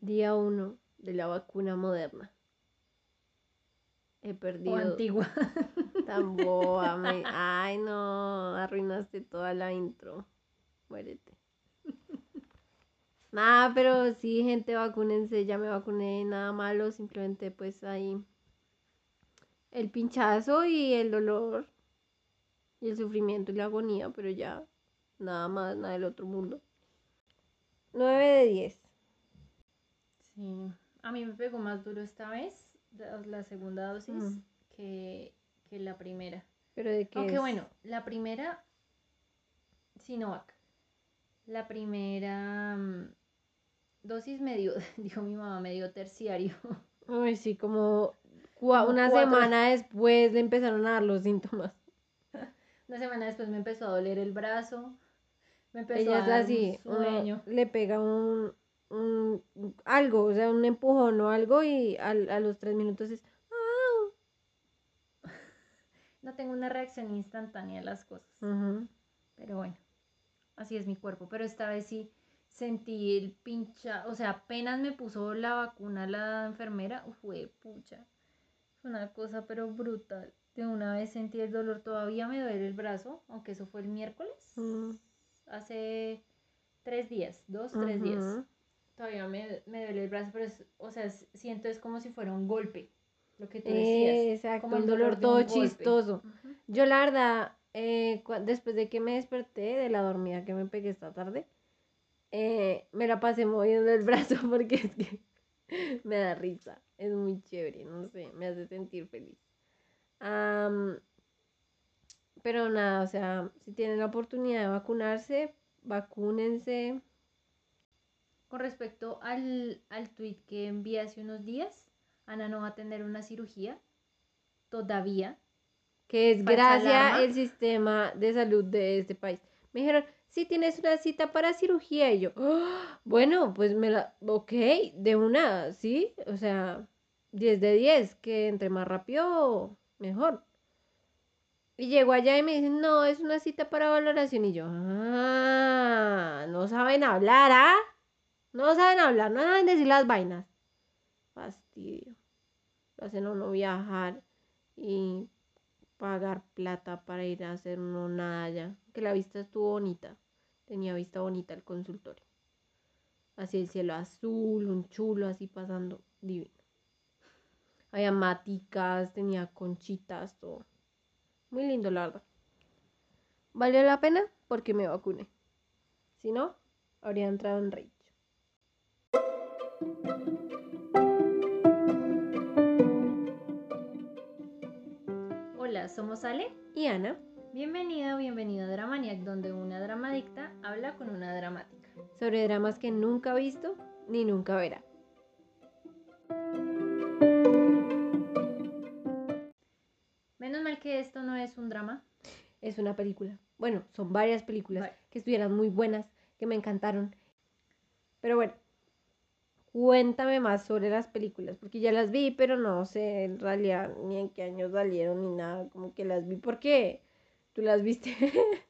Día 1 de la vacuna moderna. He perdido. O antigua. Tan boba. me- Ay, no. Arruinaste toda la intro. Muérete. Nada, pero sí, gente, vacúnense. Ya me vacuné. Nada malo. Simplemente, pues ahí. El pinchazo y el dolor. Y el sufrimiento y la agonía. Pero ya. Nada más, nada del otro mundo. 9 de 10. Sí. A mí me pegó más duro esta vez, la segunda dosis, Mm. que, que la primera. Pero de qué Aunque es? bueno, la primera, Sinovac. La primera mm, dosis me dio, dijo mi mamá, me dio terciario. Ay, sí, como cua- Como una cuatro. semana después le empezaron a dar los síntomas. Una semana después me empezó a doler el brazo, me empezó Ella a es dar así, un sueño. le pega un, un- algo, o sea, un empujón o algo y al- a, los tres minutos es, No tengo una reacción instantánea a las cosas. Pero bueno, así es mi cuerpo. Pero esta vez sí sentí el pincha, o sea, apenas me puso la vacuna la enfermera, fue pucha. Fue una cosa pero brutal. De una vez sentí el dolor, todavía me duele el brazo, aunque eso fue el miércoles, mm, hace tres días, dos, tres días. Todavía me, me duele el brazo, pero es, o sea, siento es como si fuera un golpe, lo que tú decías. Exacto, como un el dolor dolor todo chistoso. Yo la verdad, eh, después de que me desperté de la dormida que me pegué esta tarde, eh, me la pasé moviendo el brazo porque es que me da risa. Es muy chévere, no sé, me hace sentir feliz. Pero nada, o sea, si tienen la oportunidad de vacunarse, vacúnense. Con respecto al, al tweet que envié hace unos días, Ana no va a tener una cirugía todavía. que es gracias al sistema de salud de este país. Me dijeron, si tienes una cita para cirugía, y yo, "Ah, bueno, pues me la, ok, de una, sí, o sea, 10 de 10, que entre más rápido, mejor. Y llego allá y me dicen, no, es una cita para valoración, y yo, ah, no saben hablar, ¿ah? No saben hablar, no saben decir las vainas. Fastidio. Lo hacen uno viajar y pagar plata para ir a hacer uno nada allá. Que la vista estuvo bonita. Tenía vista bonita el consultorio. Así el cielo azul, un chulo así pasando divino. Había maticas, tenía conchitas, todo. Muy lindo, la verdad. ¿Valió la pena? Porque me vacuné. Si no, habría entrado en rage. Hola, somos Ale. Y Ana, Bienvenida o bienvenido a Dramaniac, donde una dramadicta habla con una dramática. sobre dramas que nunca ha visto ni nunca verá. Menos mal que esto no es un drama. Es una película. Bueno, son varias películas Vale. que estuvieran muy buenas, que me encantaron. Pero bueno, cuéntame más sobre las películas, porque ya las vi, pero no sé en realidad ni en qué años salieron ni nada, como que las vi. ¿Por qué? ¿Tú las viste?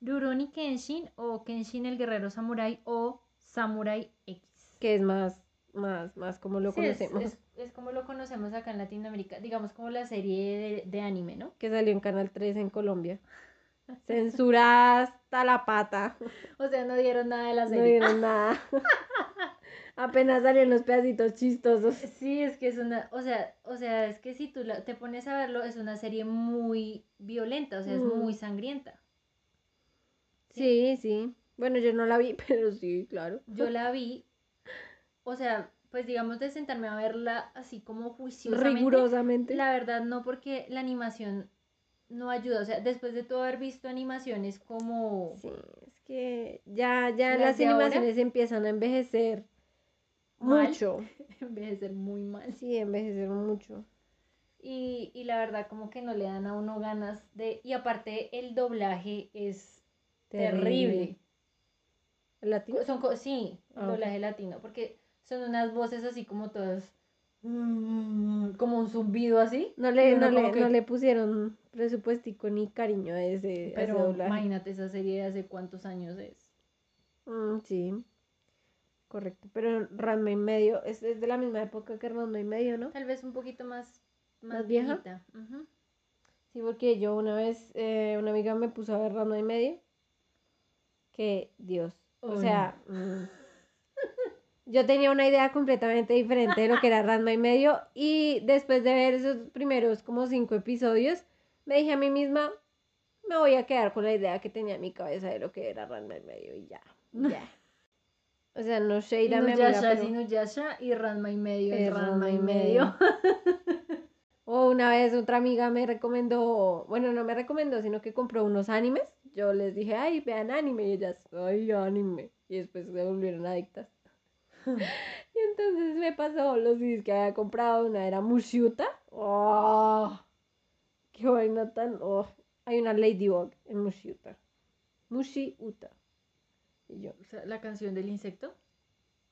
Rurouni Kenshin o Kenshin el guerrero samurai o Samurai X. que es más, más, más como lo Sí, es- conocemos. Es, es como lo conocemos acá en Latinoamérica, digamos como la serie de, de anime, ¿no? Que salió en Canal 3 en Colombia. Censurada hasta la pata. O sea, no dieron nada de la No serie. dieron nada. Apenas salieron los pedacitos chistosos. Sí, es que es una, o sea, o sea, es que si tú la- te pones a verlo, es una serie muy violenta, o sea, es Mm. muy sangrienta. Sí, sí. Bueno, yo no la vi, pero sí, claro. Yo la vi, o sea, pues digamos de sentarme a verla así como juiciosamente. Rigurosamente. La verdad no, porque la animación no ayuda, o sea, después de todo haber visto animaciones como... Sí, es que ya, ya ¿Las las de ahora? animaciones empiezan a envejecer Mal. mucho. envejecer muy mal. Sí, envejecer mucho. Y, y la verdad como que no le dan a uno ganas de... Y aparte el doblaje es terrible. ¿El latino? Son, sí, el Ah, doblaje latino, porque son unas voces así como todas... mm, Como un zumbido así. No le, no, le, que- no le pusieron presupuestico ni cariño a ese, a ese Pero doblaje. imagínate esa serie de hace cuántos años es. Mm, sí. Correcto. Pero Ranma y medio es, es de la misma época que Ranma y medio, ¿no? Tal vez un poquito más, más, ¿Más vieja? Sí, porque yo una vez, eh, una amiga me puso a ver Ranma y medio. Que Dios. O sea, mm, yo tenía una idea completamente diferente de lo que era Ranma y medio. Y después de ver esos primeros como cinco episodios, me dije a mí misma, me voy a quedar con la idea que tenía en mi cabeza de lo que era Ranma y medio y ya. ya. O sea, no mi amiga, Inuyasha es Inuyasha y Ranma y medio es Ranma y medio. O una vez otra amiga me recomendó, bueno, no me recomendó, sino que compró unos animes. Yo les dije, ay, vean anime. Y ellas, ay, anime. Y después se volvieron adictas. y entonces me pasó los CDs que había comprado. Una era Mushuta. ¡Oh! ¡Qué vaina tan! oh. Hay una Ladybug en Mushuta. Mushiuta. Y yo, O sea, la canción del insecto.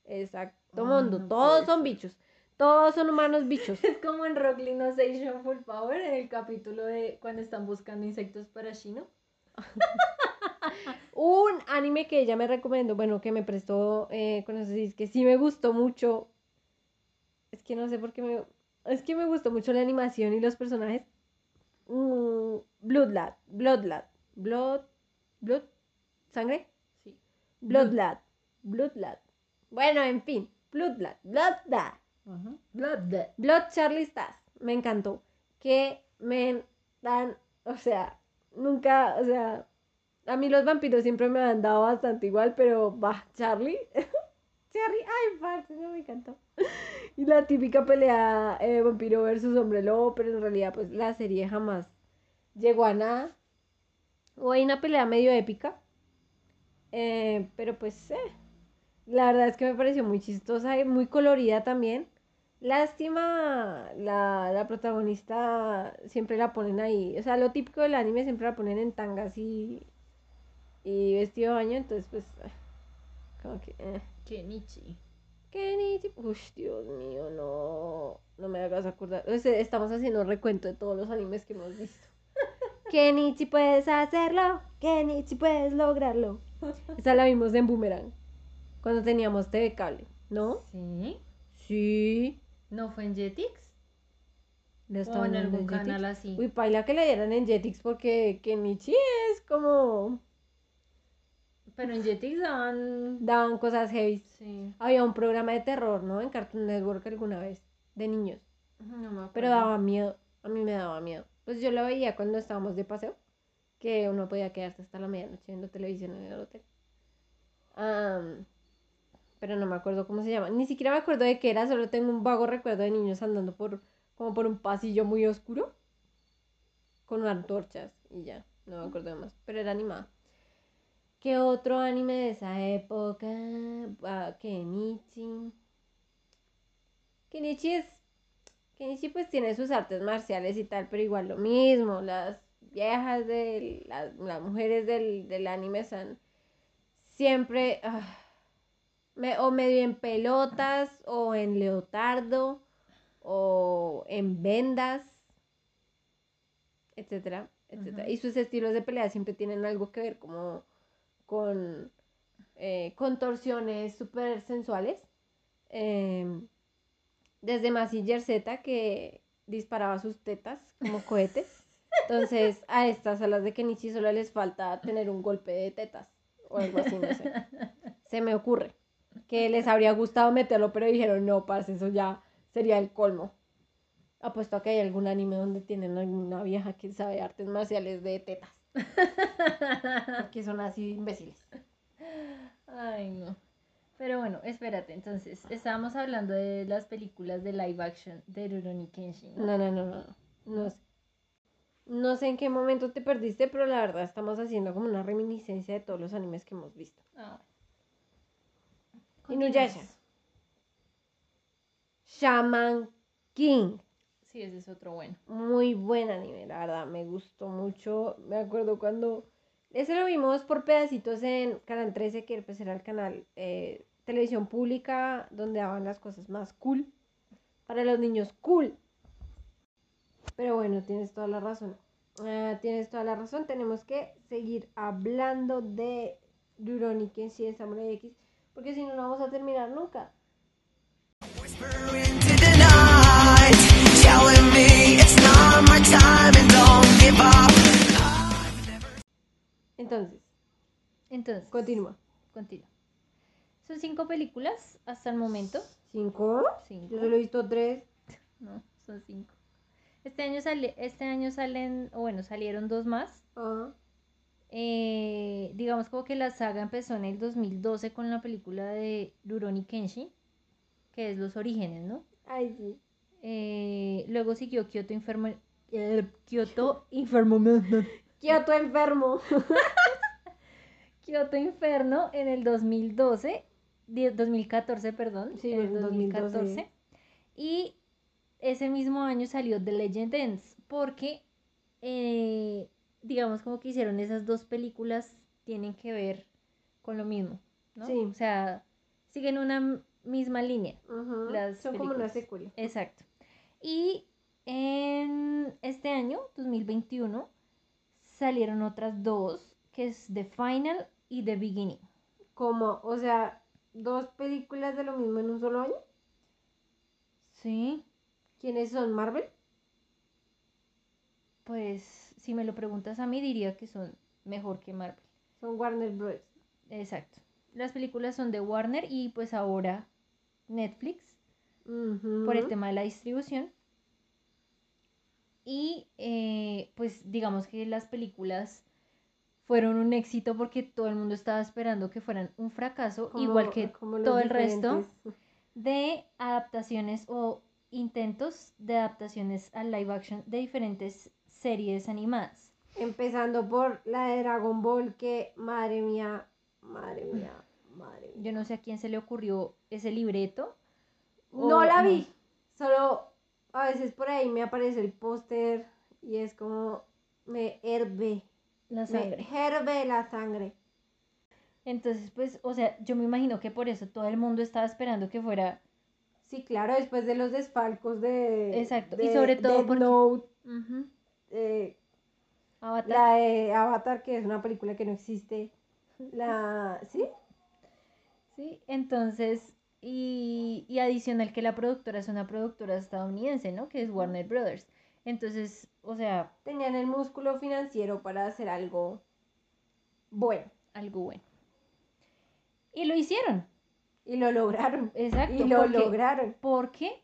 exacto, Ay, mundo. no Todos son bichos. Todos son humanos bichos. Es como en Rock Station Full Power, en el capítulo de cuando están buscando insectos para Shino. Un anime que ella me recomendó, bueno, que me prestó eh, con CDs, que sí me gustó mucho. Es que no sé por qué me. Es que me gustó mucho la animación y los personajes. Mm, Bloodlad, Bloodlad, Blood. Blood. ¿Sangre? Bloodlad, Bloodlad. Bueno, en fin, Bloodlad, Bloodlad. Ujú. Blood. Blood Charlie Stas, me encantó. Que me dan, o sea, nunca, o sea, a mí los vampiros siempre me han dado bastante igual, pero va, Charlie, Charlie, ay, parce, no me encantó. Y la típica pelea eh, vampiro versus hombre lobo, pero en realidad, pues la serie jamás llegó a nada. O hay una pelea medio épica, eh, pero pues, eh, la verdad es que me pareció muy chistosa y muy colorida también. Lástima, la, la protagonista siempre la ponen ahí. O sea, lo típico del anime siempre la ponen en tangas y, y vestido de baño. Entonces, pues, como que. Eh. Kenichi. Kenichi. Uy, Dios mío, no. No me hagas acordar. O sea, estamos haciendo un recuento de todos los animes que hemos visto. Kenichi, puedes hacerlo. Kenichi, puedes lograrlo. Esa la vimos en Boomerang. Cuando teníamos TV cable, ¿no? Sí. Sí. ¿No fue en Jetix? ¿Le ¿O en algún canal así? Uy, paila que le dieran en Jetix porque Kenichi es como... Pero en Jetix daban... Daban cosas heavy. Sí. Había un programa de terror, ¿no? En Cartoon Network alguna vez, de niños. No me acuerdo. Pero daba miedo. A mí me daba miedo. Pues yo lo veía cuando estábamos de paseo. Que uno podía quedarse hasta la medianoche viendo televisión en el hotel. Am, pero no me acuerdo cómo se llama. Ni siquiera me acuerdo de qué era. Solo tengo un vago recuerdo de niños andando por como por un pasillo muy oscuro. Con antorchas. Y ya. No me acuerdo de más. Pero era animada. ¿Qué otro anime de esa época? Ah, Kenichi. Kenichi es Kenichi pues tiene sus artes marciales y tal, pero igual lo mismo, las viejas de las, las mujeres del, del anime son siempre ah, me- o medio en pelotas o en leotardo o en vendas, etcétera, etcétera. Y sus estilos de pelea siempre tienen algo que ver como con eh, contorsiones súper sensuales. em, desde Massinger Z que disparaba sus tetas como cohetes. Entonces, a estas, a las de Kenichi, solo les falta tener un golpe de tetas o algo así, no sé. Se me ocurre que les habría gustado meterlo, pero dijeron, no, parce, eso ya sería el colmo. Apuesto a que hay algún anime donde tienen alguna vieja que sabe artes marciales de tetas, que son así imbéciles. Ay, no. Pero bueno, espérate, entonces, estábamos hablando de las películas de live action de Rurouni Kenshin. ¿no? No, no, no, no, no. No sé en qué momento te perdiste, pero la verdad estamos haciendo como una reminiscencia de todos los animes que hemos visto. Ah. Inuyasha. Shaman King. Sí, ese es otro bueno. Muy buen anime, la verdad, me gustó mucho. Me acuerdo cuando... Ese lo vimos por pedacitos en Canal 13, que pues era el canal eh, televisión pública, donde daban las cosas más cool. Para los niños cool. Pero bueno, tienes toda la razón. Ah, tienes toda la razón. Tenemos que seguir hablando de Rurouni Kenshin Samurai X. Porque si no, no vamos a terminar nunca. Entonces, Entonces, continúa. continúa. Son cinco películas hasta el momento. ¿Cinco? Cinco. Yo solo he visto tres. No, son cinco. Este año, sale, este año salen, o bueno, salieron dos más. Ah, Eh, digamos como que la saga empezó en el 2012 con la película de Rurouni Kenshin, que es Los Orígenes, ¿no? Ay, sí. Eh, luego siguió Kyoto Infermo... eh, Kyoto Infermo... Kioto enfermo. Kyoto Inferno en el 2012, die- 2014, perdón, Sí, en el en 2012. 2014. Y ese mismo año salió The Legend Ends, porque eh, digamos como que hicieron esas dos películas tienen que ver con lo mismo, ¿no? Sí. O sea, siguen una misma línea. Ujú, Las Son como una películas. secuela. Exacto. Y en este año, 2021, salieron otras dos, que es The Final y The Beginning. Como, o sea, dos películas de lo mismo en un solo año. Sí, ¿Quiénes son? ¿Marvel? pues si me lo preguntas a mí diría que son mejor que Marvel. Son Warner Bros. Exacto. Las películas son de Warner y pues ahora Netflix por el tema de la distribución. Y eh, pues digamos que las películas fueron un éxito porque todo el mundo estaba esperando que fueran un fracaso, Como- igual que todo el resto de adaptaciones o intentos de adaptaciones al live action de diferentes series animadas. Empezando por la de Dragon Ball, que madre mía, madre mía, madre mía. Yo no sé a quién se le ocurrió ese libreto. No la no. vi, solo a veces por ahí me aparece el póster y es como me herve, La me sangre. herve la sangre. Entonces, pues, o sea, yo me imagino que por eso todo el mundo estaba esperando que fuera Sí, claro, después de los desfalcos de. Exacto, y sobre todo ujú, eh, Avatar. la de Avatar, que es una película que no existe. La. ¿Sí? Sí, entonces, y, y adicional que la productora es una productora estadounidense, ¿no? Que es Warner Brothers. Entonces, o sea, Tenían el músculo financiero para hacer algo bueno. algo bueno. Y lo hicieron, Y lo lograron. exacto. Y lo porque- lograron. Porque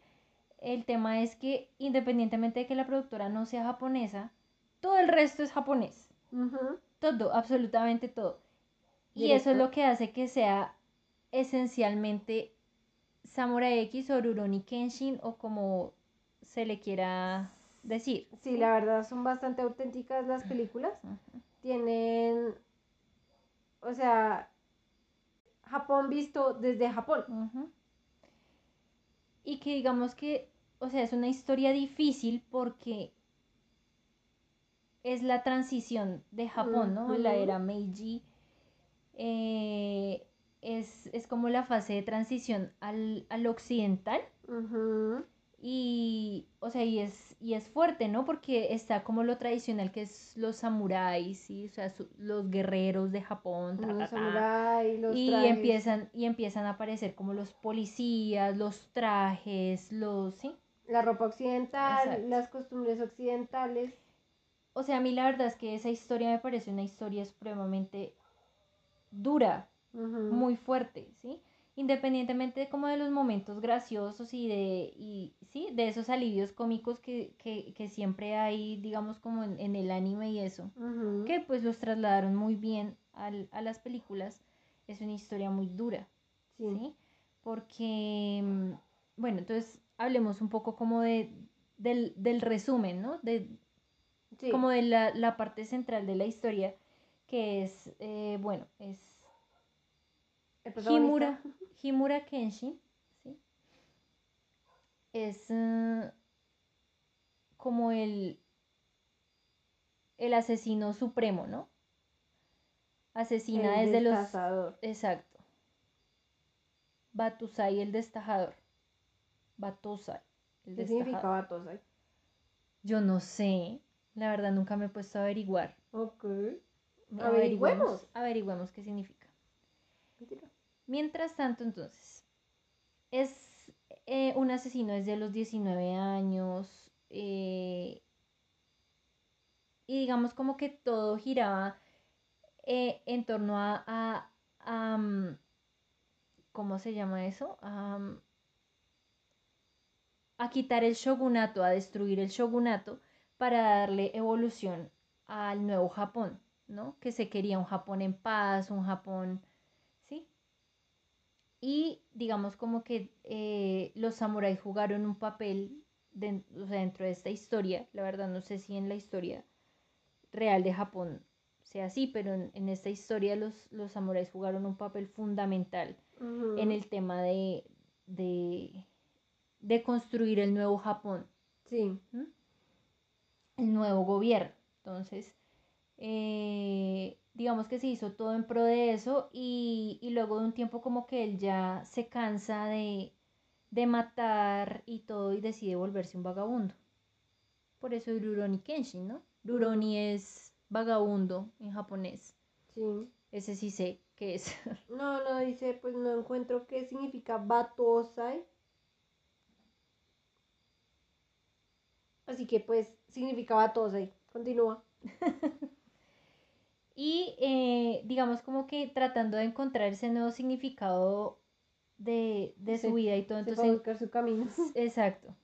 el tema es que independientemente de que la productora no sea japonesa, todo el resto es japonés. Todo, absolutamente todo. Y eso es lo que hace que sea esencialmente Samurai X o Rurouni Kenshin o como se le quiera decir. Sí, la verdad son bastante auténticas las películas. Tienen. O sea. Japón visto desde Japón. Y que digamos que, o sea, es una historia difícil porque es la transición de Japón, ¿no? La era Meiji. eh, es, es como la fase de transición al, al occidental. Y, o sea, y es, y es fuerte, ¿no? Porque está como lo tradicional que es los samuráis, ¿sí? O sea, su- los guerreros de Japón, ta, Los ta, los Y trajes. empiezan, y empiezan a aparecer como los policías, los trajes, los, ¿sí? La ropa occidental, Exacto. las costumbres occidentales. O sea, a mí la verdad es que esa historia me parece una historia supremamente dura, muy fuerte, ¿sí? Independientemente de como de los momentos graciosos y de, y, ¿sí? de esos alivios cómicos que, que, que siempre hay, digamos, como en, en el anime y eso, que pues los trasladaron muy bien al- a las películas, es una historia muy dura, Sí. ¿sí? Porque, mm, bueno, entonces hablemos un poco como de, del, del resumen, ¿no? De, Sí. como de la, la parte central de la historia, que es, eh, bueno, es. Himura, Himura Kenshin, ¿sí? Es eh, como el, el asesino supremo, ¿no? Asesina El desde los... destazador. Exacto. Batusai el destajador. Batusai el ¿Qué significa destajador. Batosai? Yo no sé. La verdad nunca me he puesto a averiguar. Ok. Averigüemos, Averigüemos. averigüemos qué significa. Mentira. Mientras tanto, entonces, es eh, un asesino desde los 19 años. eh, y digamos como que todo giraba eh, en torno a, a- mm, ¿cómo se llama eso? A, mm, a quitar el shogunato, a destruir el shogunato para darle evolución al nuevo Japón, ¿no? Que se quería un Japón en paz, un Japón. Y digamos como que eh, los samuráis jugaron un papel den- o sea, dentro de esta historia, la verdad no sé si en la historia real de Japón sea así, pero en, en esta historia los, los samuráis jugaron un papel fundamental en el tema de, de, de construir el nuevo Japón, Sí. el nuevo gobierno. Entonces, eh, digamos que se hizo todo en pro de eso y, y luego de un tiempo como que él ya se cansa de, de matar y todo y decide volverse un vagabundo. Por eso es Rurouni Kenshin, ¿no? Rurouni es vagabundo en japonés. Sí. Ese sí sé que es. No, no, dice, pues no encuentro qué significa batosai. Así que pues significa batosai. Continúa. Y eh, digamos como que tratando de encontrar ese nuevo significado de, de su vida y todo. Entonces, buscar su camino. exacto,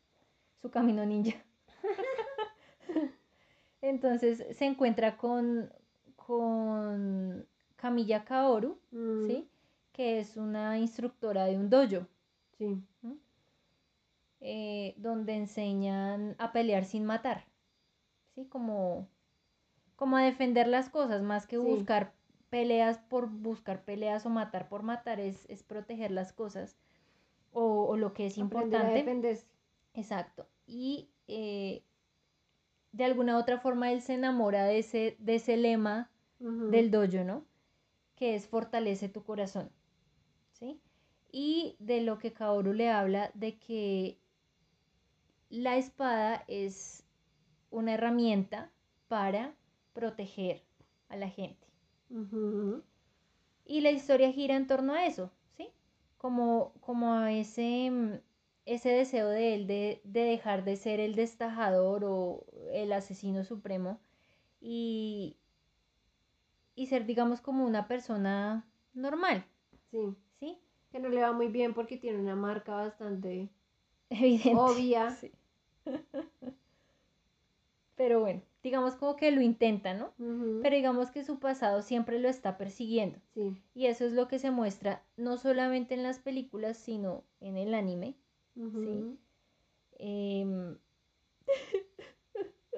su camino ninja. Entonces se encuentra con, con Camilla Kaoru, Mm, ¿sí? Que es una instructora de un dojo, Sí. eh, donde enseñan a pelear sin matar, ¿sí? Como, como a defender las cosas, más que Sí. buscar peleas por buscar peleas o matar por matar, es, es proteger las cosas o, o lo que es Aprender a importante. defenderse. Exacto. Y eh, de alguna otra forma él se enamora de ese, de ese lema del dojo, ¿no? Que es fortalece tu corazón, ¿sí? Y de lo que Kaoru le habla de que la espada es una herramienta para proteger a la gente. Y la historia gira en torno a eso, ¿sí? Como, como a ese, mm, ese deseo de él de, de dejar de ser el destajador o el asesino supremo y, y ser, digamos, como una persona normal, Sí. ¿sí? Que no le va muy bien porque tiene una marca bastante Evidente. obvia. Sí. Pero bueno, digamos como que lo intenta, ¿no? Pero digamos que su pasado siempre lo está persiguiendo. Sí. Y eso es lo que se muestra no solamente en las películas, sino en el anime. Ujú. Em,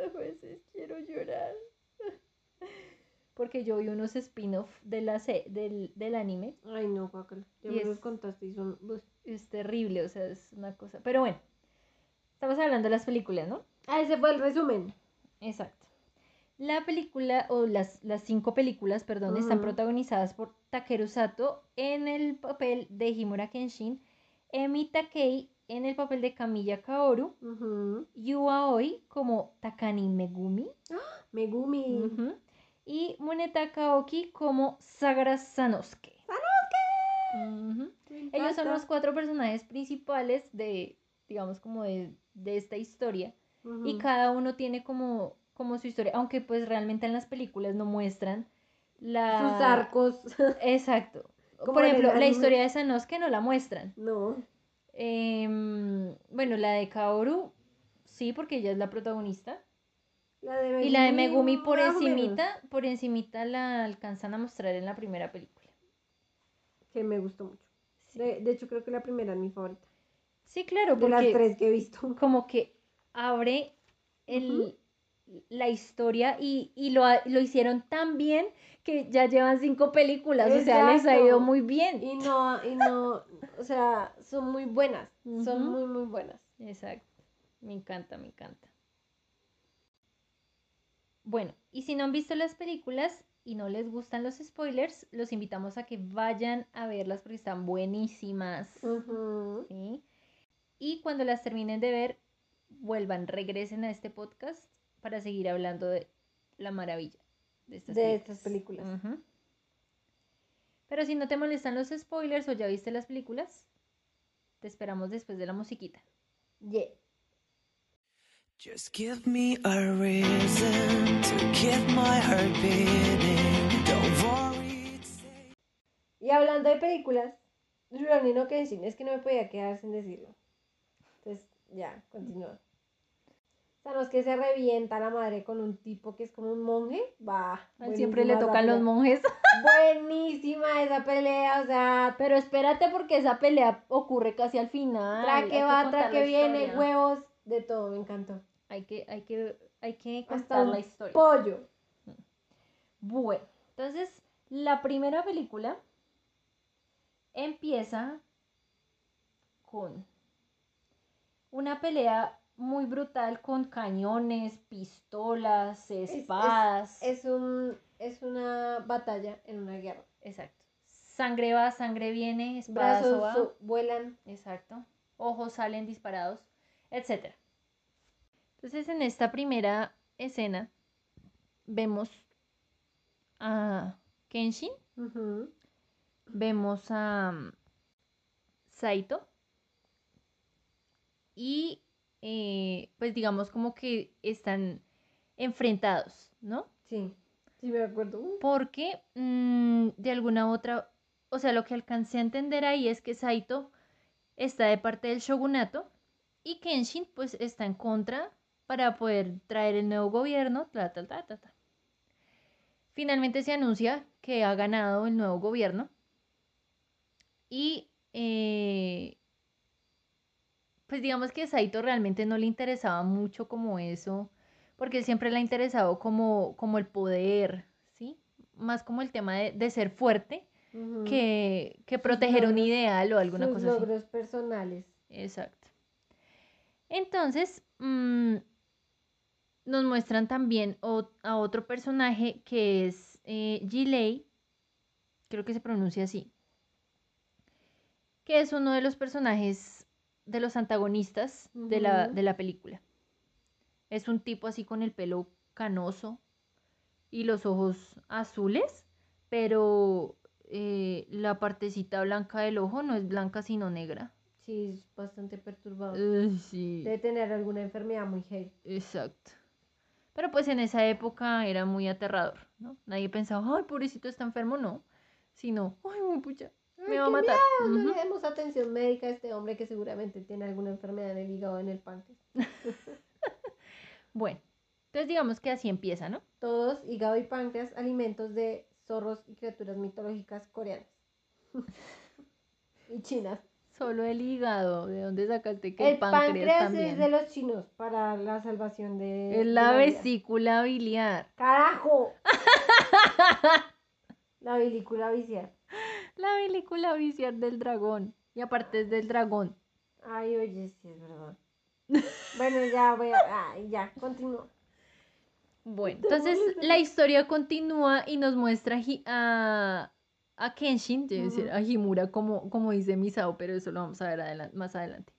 A veces quiero llorar. Porque yo vi unos spin-off de la del, del anime. Ay, no, guácala. Ya me los contaste y son... Es terrible, o sea, es una cosa. Pero bueno, estamos hablando de las películas, ¿no? Ah, ese fue el resumen. Exacto. La película, o las, las cinco películas, perdón, están protagonizadas por Takeru Sato en el papel de Himura Kenshin, Emi Takei en el papel de Kamiya Kaoru, Ujú. Yu Aoi como Takani Megumi Megumi. ujú, y Muneta Kaoki como Sagara Sanosuke. Me Ellos son los cuatro personajes principales de, digamos, como de, de esta historia. Y cada uno tiene como, como su historia, aunque pues realmente en las películas no muestran la... Sus arcos. Exacto. Por ejemplo, la historia de Sanosuke no la muestran. no. Em, bueno, la de Kaoru, sí, porque ella es la protagonista. La de Y la de Megumi por encimita, por encimita la alcanzan a mostrar en la primera película. Que me gustó mucho. Sí, De, de hecho, creo que la primera es mi favorita. Sí, claro, De las porque tres que he visto. como que abre el, la historia y, y lo, lo hicieron tan bien que ya llevan cinco películas, o sea, les ha ido muy bien. Y no, y no, o sea, son muy buenas. Son muy, muy buenas. Exacto, me encanta, me encanta. Bueno, y si no han visto las películas y no les gustan los spoilers, los invitamos a que vayan a verlas porque están buenísimas. ¿sí? Y cuando las terminen de ver, vuelvan, regresen a este podcast para seguir hablando de la maravilla de estas De películas. estas películas. Pero si no te molestan los spoilers o ya viste las películas, te esperamos después de la musiquita. Yeah. Just give me a reason to keep my heart beating. Don't worry. Y hablando de películas, Rurouni no Kenshin, es que no me podía quedar sin decirlo. Entonces, ya, continúa. O sea, no es que se revienta la madre con un tipo que es como un monje. Va. Siempre le tocan los monjes. Buenísima esa pelea, o sea, Pero espérate porque esa pelea ocurre casi al final. tra hay que que va, contar tra que la viene, historia. huevos, de todo, me encantó. Hay que, hay que, hay que contar la historia. pollo. Bueno, entonces la primera película empieza con una pelea muy brutal con cañones, pistolas, es- espadas. Es un es una batalla en una guerra. Exacto. Sangre va, sangre viene, espadazo Brazos va. su- vuelan. Exacto. Ojos salen disparados, etc. Entonces, en esta primera escena vemos a Kenshin, vemos a Saito y eh, pues digamos como que están enfrentados, ¿no? Sí, sí me acuerdo. Porque mm, de alguna otra, o sea, lo que alcancé a entender ahí es que Saito está de parte del shogunato y Kenshin pues está en contra para poder traer el nuevo gobierno, ta, ta, ta, ta, ta. Finalmente se anuncia que ha ganado el nuevo gobierno y eh, pues digamos que a Saito realmente no le interesaba mucho como eso, porque él siempre le ha interesado como, como el poder, ¿sí? Más como el tema de, de ser fuerte que, que proteger un logros- ideal o alguna Sus cosa así. logros personales. Exacto. Entonces, mm, nos muestran también o- a otro personaje que es eh, Gilei, creo que se pronuncia así, que es uno de los personajes de los antagonistas de, la, de la película. Es un tipo así con el pelo canoso y los ojos azules, pero eh, la partecita blanca del ojo no es blanca sino negra. Sí, es bastante perturbado. Sí. Debe tener alguna enfermedad muy heavy. Exacto. Pero pues en esa época era muy aterrador, ¿no? Nadie pensaba, ay, pobrecito está enfermo, no. Sino, ay, muy pucha, me Ay, va a matar. No le demos atención médica a este hombre que seguramente tiene alguna enfermedad en el hígado o en el páncreas. Bueno, entonces digamos que así empieza, ¿no? Todos, hígado y páncreas, alimentos de zorros y criaturas mitológicas coreanas. y chinas. Solo el hígado, ¿de dónde sacaste que el, el páncreas, páncreas también? es de los chinos para la salvación de. Es de la vida. vesícula biliar. ¡Carajo! la vesícula visiar. La vesícula biliar del dragón. Y aparte es del dragón. Ay, oye, sí, es verdad. bueno, ya voy a. Ay, ya, continúa. Bueno, entonces la historia continúa y nos muestra a a, Kenshin, yo a decir a Himura, como, como dice Misao, pero eso lo vamos a ver más adelante.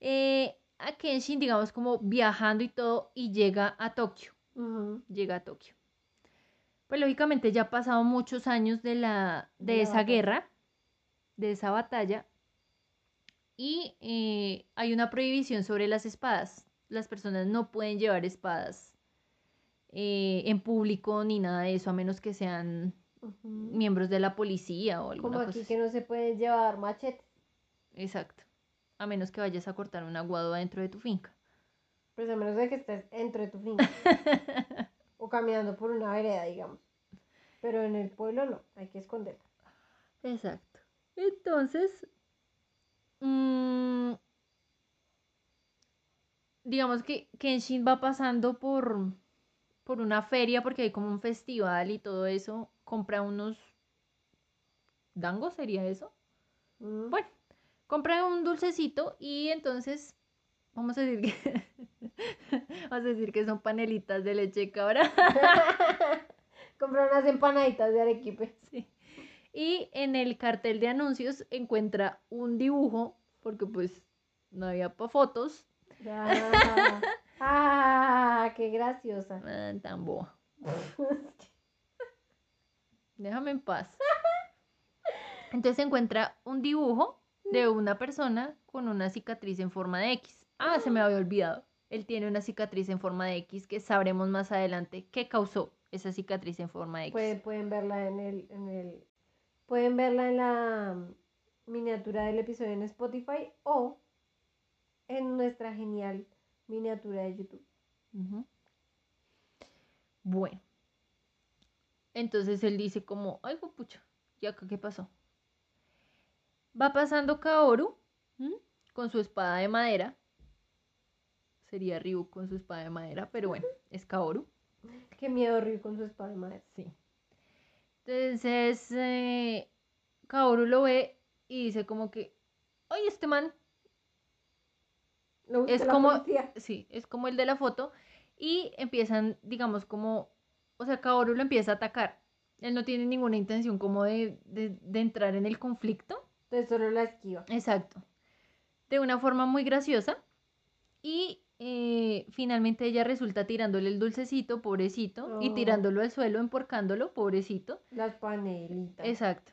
Eh, a Kenshin, digamos, como viajando y todo, y llega a Tokio. Llega a Tokio. Pues lógicamente ya ha pasado muchos años de, la, de, esa batalla. guerra, de esa batalla, y eh, hay una prohibición sobre las espadas. Las personas no pueden llevar espadas eh, en público ni nada de eso, a menos que sean miembros de la policía o alguna Como aquí que no se puede llevar machetes. Exacto. A menos que vayas a cortar un aguado dentro de tu finca. Pues a menos de que estés dentro de tu finca. o caminando por una vereda, digamos. Pero en el pueblo no, hay que esconderla. Exacto. Entonces, mm, digamos que Kenshin va pasando por, por una feria porque hay como un festival y todo eso. Compra unos dangos, ¿sería eso? Mm. Bueno, compra un dulcecito y entonces vamos a decir que vamos a decir que son panelitas de leche cabra. Comprar unas empanaditas de arequipe. Sí. Y en el cartel de anuncios encuentra un dibujo, porque pues no había para fotos. Ah, ah, qué graciosa. Ah, tan boba. Déjame en paz. Entonces se encuentra un dibujo de una persona con una cicatriz en forma de X. Ah, se me había olvidado. Él tiene una cicatriz en forma de X que sabremos más adelante qué causó esa cicatriz en forma de X. Pueden, pueden verla en el, en el. Pueden verla en la mm, miniatura del episodio en Spotify o en nuestra genial miniatura de YouTube. Bueno. Entonces él dice como, ay, pucha, ¿y acá qué pasó? Va pasando Kaoru ¿m? con su espada de madera. Sería Ryu con su espada de madera, pero bueno, es Kaoru. Qué miedo Ryu con su espada de madera. Sí. Entonces, eh, Kaoru lo ve y dice como que, ay, este man Lo es como, policía. sí, es como el de la foto y empiezan, digamos, como, o sea, Kaoru lo empieza a atacar. Él no tiene ninguna intención como de, de, de entrar en el conflicto. Entonces solo la esquiva. Exacto. De una forma muy graciosa. Y eh, finalmente ella resulta tirándole el dulcecito, pobrecito, y Oh. tirándolo al suelo, emporcándolo, pobrecito. Las panelitas. Exacto.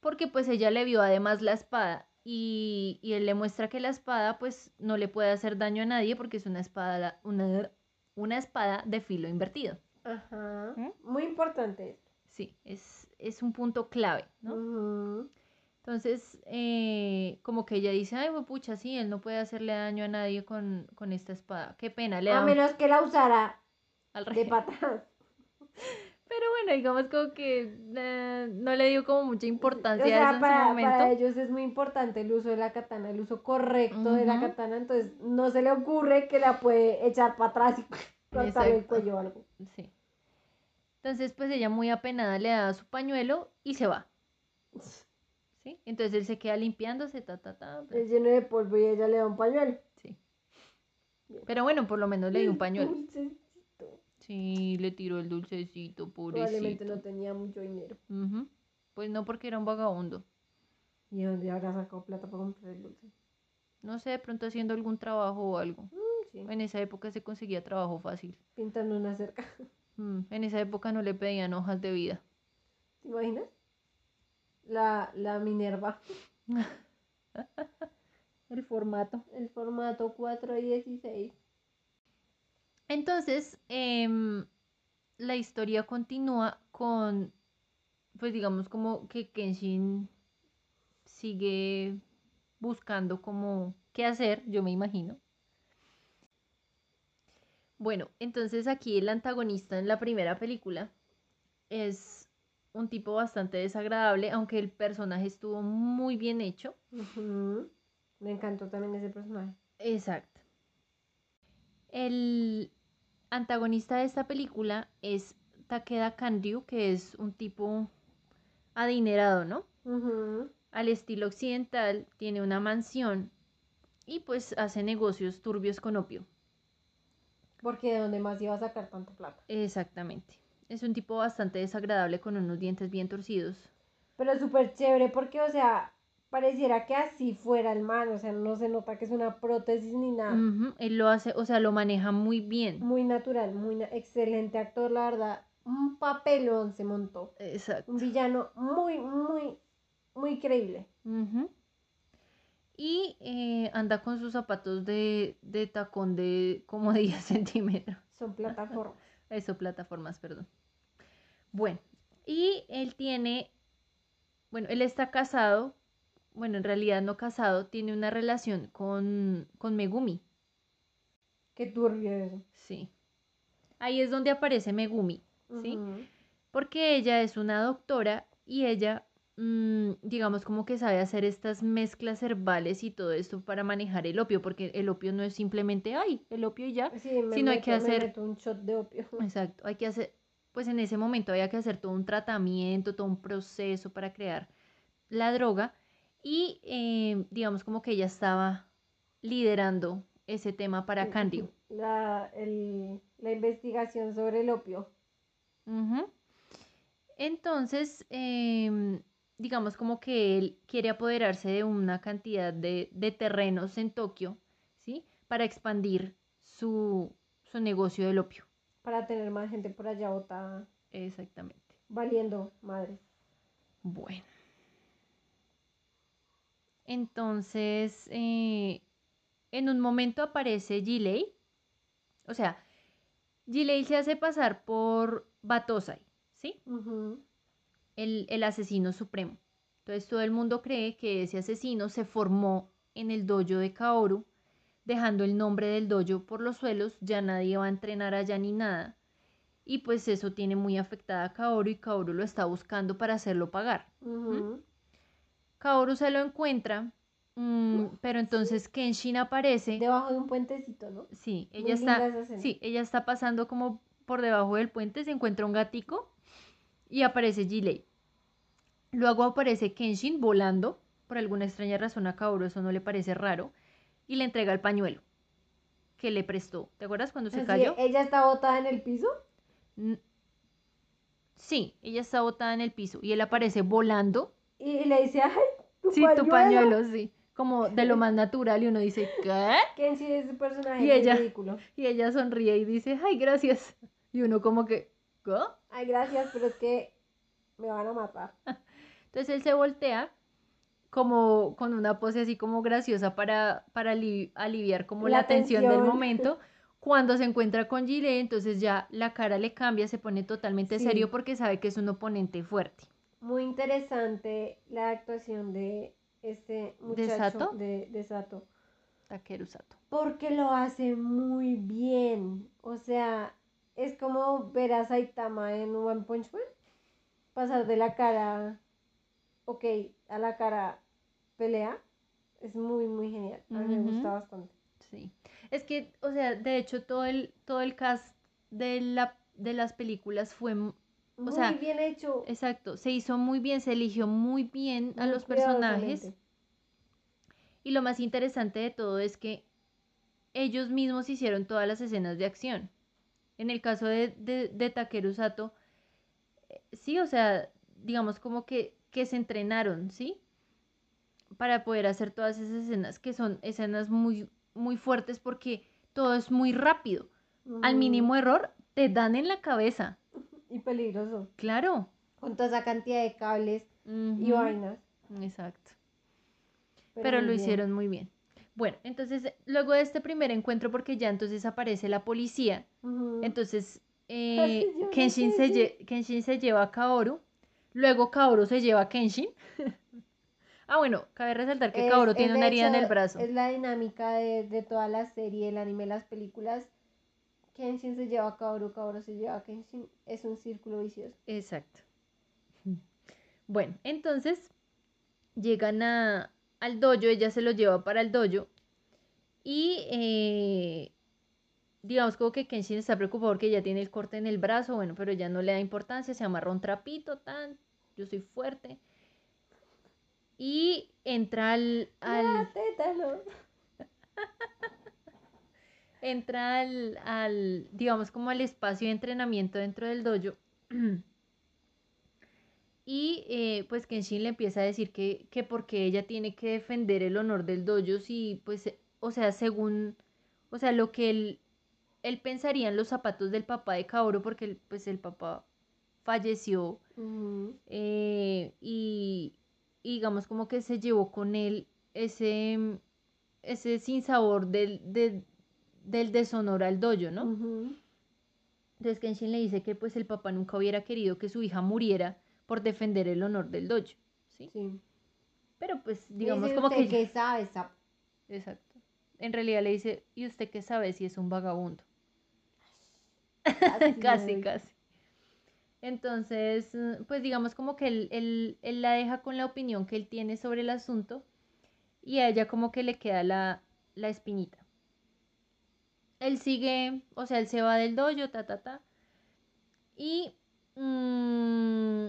Porque pues ella le vio además la espada y, y él le muestra que la espada pues no le puede hacer daño a nadie porque es una espada, una, una espada de filo invertido. Ajá. ¿Mm? Muy importante. Sí, es, es un punto clave, ¿no? Entonces, eh, como que ella dice, ay, pucha, sí, él no puede hacerle daño a nadie con, con esta espada. Qué pena, le A da un- menos que la usara al de patas. Pero bueno, digamos como que eh, no le dio como mucha importancia O a eso en su para, momento. para ellos es muy importante el uso de la katana, el uso correcto de la Ujú. katana. Entonces, no se le ocurre que la puede echar para atrás y cortarle el Exacto. cuello o algo. Sí. Entonces, pues ella muy apenada le da su pañuelo y se va. ¿Sí? Entonces él se queda limpiándose, ta, ta, ta. bla. Es lleno de polvo y ella le da un pañuelo. Sí. Pero bueno, por lo menos le dio un pañuelo. Dulcecito. Sí, le tiró el dulcecito, Probablemente pobrecito. no tenía mucho dinero. Ujú. Pues no porque era un vagabundo. ¿Y de dónde habrá sacado plata para comprar el dulce? No sé, de pronto haciendo algún trabajo o algo. Mm, sí. En esa época se conseguía trabajo fácil. Pintando una cerca. Mm, En esa época no le pedían hojas de vida. ¿Te imaginas? La, la Minerva. El formato. El formato 4 y 16. Entonces, em, la historia continúa con, pues digamos como que Kenshin sigue buscando como qué hacer, yo me imagino. Bueno, entonces aquí el antagonista en la primera película es un tipo bastante desagradable, aunque el personaje estuvo muy bien hecho. Me encantó también ese personaje. Exacto. El antagonista de esta película es Takeda Kanryu, que es un tipo adinerado, ¿no? Al estilo occidental, tiene una mansión y pues hace negocios turbios con opio. Porque de dónde más iba a sacar tanta plata. Exactamente. Es un tipo bastante desagradable con unos dientes bien torcidos. Pero súper chévere porque, o sea, pareciera que así fuera el man. O sea, no se nota que es una prótesis ni nada. Ujú, Él lo hace, o sea, lo maneja muy bien. Muy natural, muy na- excelente actor, la verdad. Un papelón se montó. Exacto. Un villano muy, muy, muy creíble. Ujú. Y eh, anda con sus zapatos de, de tacón de como 10 centímetros. Son plataformas. Eso, plataformas, perdón. Bueno, y él tiene, bueno, él está casado, bueno, en realidad no casado, tiene una relación con, con Megumi, Qué turbio eso. sí. Ahí es donde aparece Megumi, ¿sí? Porque ella es una doctora y ella, mm, digamos, como que sabe hacer estas mezclas herbales y todo esto para manejar el opio, porque el opio no es simplemente, ay, el opio y ya. Sí, me Si no hay que me hacer- meto un shot de opio. Exacto, hay que hacer, pues en ese momento había que hacer todo un tratamiento, todo un proceso para crear la droga y eh, digamos como que ella estaba liderando ese tema para Candy. La, el- la investigación sobre el opio. Entonces, em, digamos como que él quiere apoderarse de una cantidad de, de terrenos en Tokio, ¿sí? Para expandir su, su negocio del opio. Para tener más gente por allá botada Exactamente. valiendo madres. Bueno. entonces eh, en un momento aparece Gilei. O sea, Gilei se hace pasar por Batosai, ¿sí? El, el asesino supremo. Entonces todo el mundo cree que ese asesino se formó en el dojo de Kaoru, dejando el nombre del dojo por los suelos, ya nadie va a entrenar allá ni nada. Y pues eso tiene muy afectada a Kaoru y Kaoru lo está buscando para hacerlo pagar. Ujú. Kaoru se lo encuentra, mm, pero entonces Kenshin aparece. Debajo de un puentecito, ¿no? Sí, Muy ella está, sí, ella está pasando como por debajo del puente, se encuentra un gatico y aparece Gilei. Luego aparece Kenshin volando, por alguna extraña razón a Kaoru eso no le parece raro, y le entrega el pañuelo que le prestó. ¿Te acuerdas cuando se cayó? Ella está botada en el piso. N- Sí, ella está botada en el piso y él aparece volando. Y le dice, ay, tu sí, pañuelo. tu pañuelo, sí. Como de lo más natural y uno dice, ¿qué? Que sí es un personaje Y muy ella- ridículo. Y ella sonríe y dice, ay, gracias. Y uno como que, ¿qué? Ay, gracias, pero es que me van a matar. Entonces él se voltea como con una pose así como graciosa para, para ali- aliviar como la, La tensión del momento. Cuando se encuentra con Gile, entonces ya la cara le cambia, se pone totalmente Sí. serio porque sabe que es un oponente fuerte. Muy interesante la actuación de este muchacho Sato? de, de Sato. Takeru Sato. Porque lo hace muy bien. O sea, es como ver a Saitama en One Punch Man. Pasar de la cara, ok, a la cara pelea. Es muy, muy genial. A mí me gusta bastante. Sí. Es que, o sea, de hecho todo el, todo el cast de, la, de las películas fue, m- Muy sea, bien hecho. exacto, se hizo muy bien, se eligió muy bien a los personajes. Y lo más interesante de todo es que ellos mismos hicieron todas las escenas de acción. En el caso de, de, de Takeru Sato, eh, sí, o sea, digamos como que, que se entrenaron, ¿sí? Para poder hacer todas esas escenas, que son escenas muy, muy fuertes porque todo es muy rápido. Al mínimo error, te dan en la cabeza. Y peligroso. Claro. Con toda esa cantidad de cables y vainas. Exacto. pero lo bien. hicieron muy bien. Bueno, entonces, luego de este primer encuentro, porque ya entonces aparece la policía, entonces eh, Kenshin, se Kenshin se lleva a Kaoru, luego Kaoru se lleva a Kenshin. ah, bueno, cabe resaltar que Es- Kaoru tiene una herida en el brazo. Es la dinámica de, de toda la serie, el anime, las películas. Kenshin se lleva a Kaoru, Kaoru se lleva a Kenshin. Es un círculo vicioso. Exacto. Bueno, entonces llegan a, al dojo, ella se lo lleva para el dojo y eh, digamos como que Kenshin está preocupado porque ya tiene el corte en el brazo, bueno, pero ya no le da importancia, se amarra un trapito, tan, yo soy fuerte. Y entra al, al- Ah, tétano. entra al, al, digamos como al espacio de entrenamiento dentro del dojo. Y eh, pues Kenshin le empieza a decir que, que porque ella tiene que defender el honor del dojo si, pues, eh, o sea, según, o sea, lo que él, él pensaría en los zapatos del papá de Kaoru, porque pues el papá falleció eh, y, y digamos como que se llevó con él ese, ese sinsabor del, del, del deshonor al dojo, ¿no? Ujú. Entonces Kenshin le dice que pues el papá nunca hubiera querido que su hija muriera por defender el honor del dojo, ¿sí? Sí. Pero pues digamos como usted que... que sabe, sapo. Exacto. En realidad le dice, ¿y usted qué sabe si es un vagabundo? Casi, casi. Entonces, mm, pues digamos como que él, él- él la deja con la opinión que él tiene sobre el asunto y a ella como que le queda la, la espinita. Él sigue, o sea, él se va del dojo, ta, ta, ta. Y mm,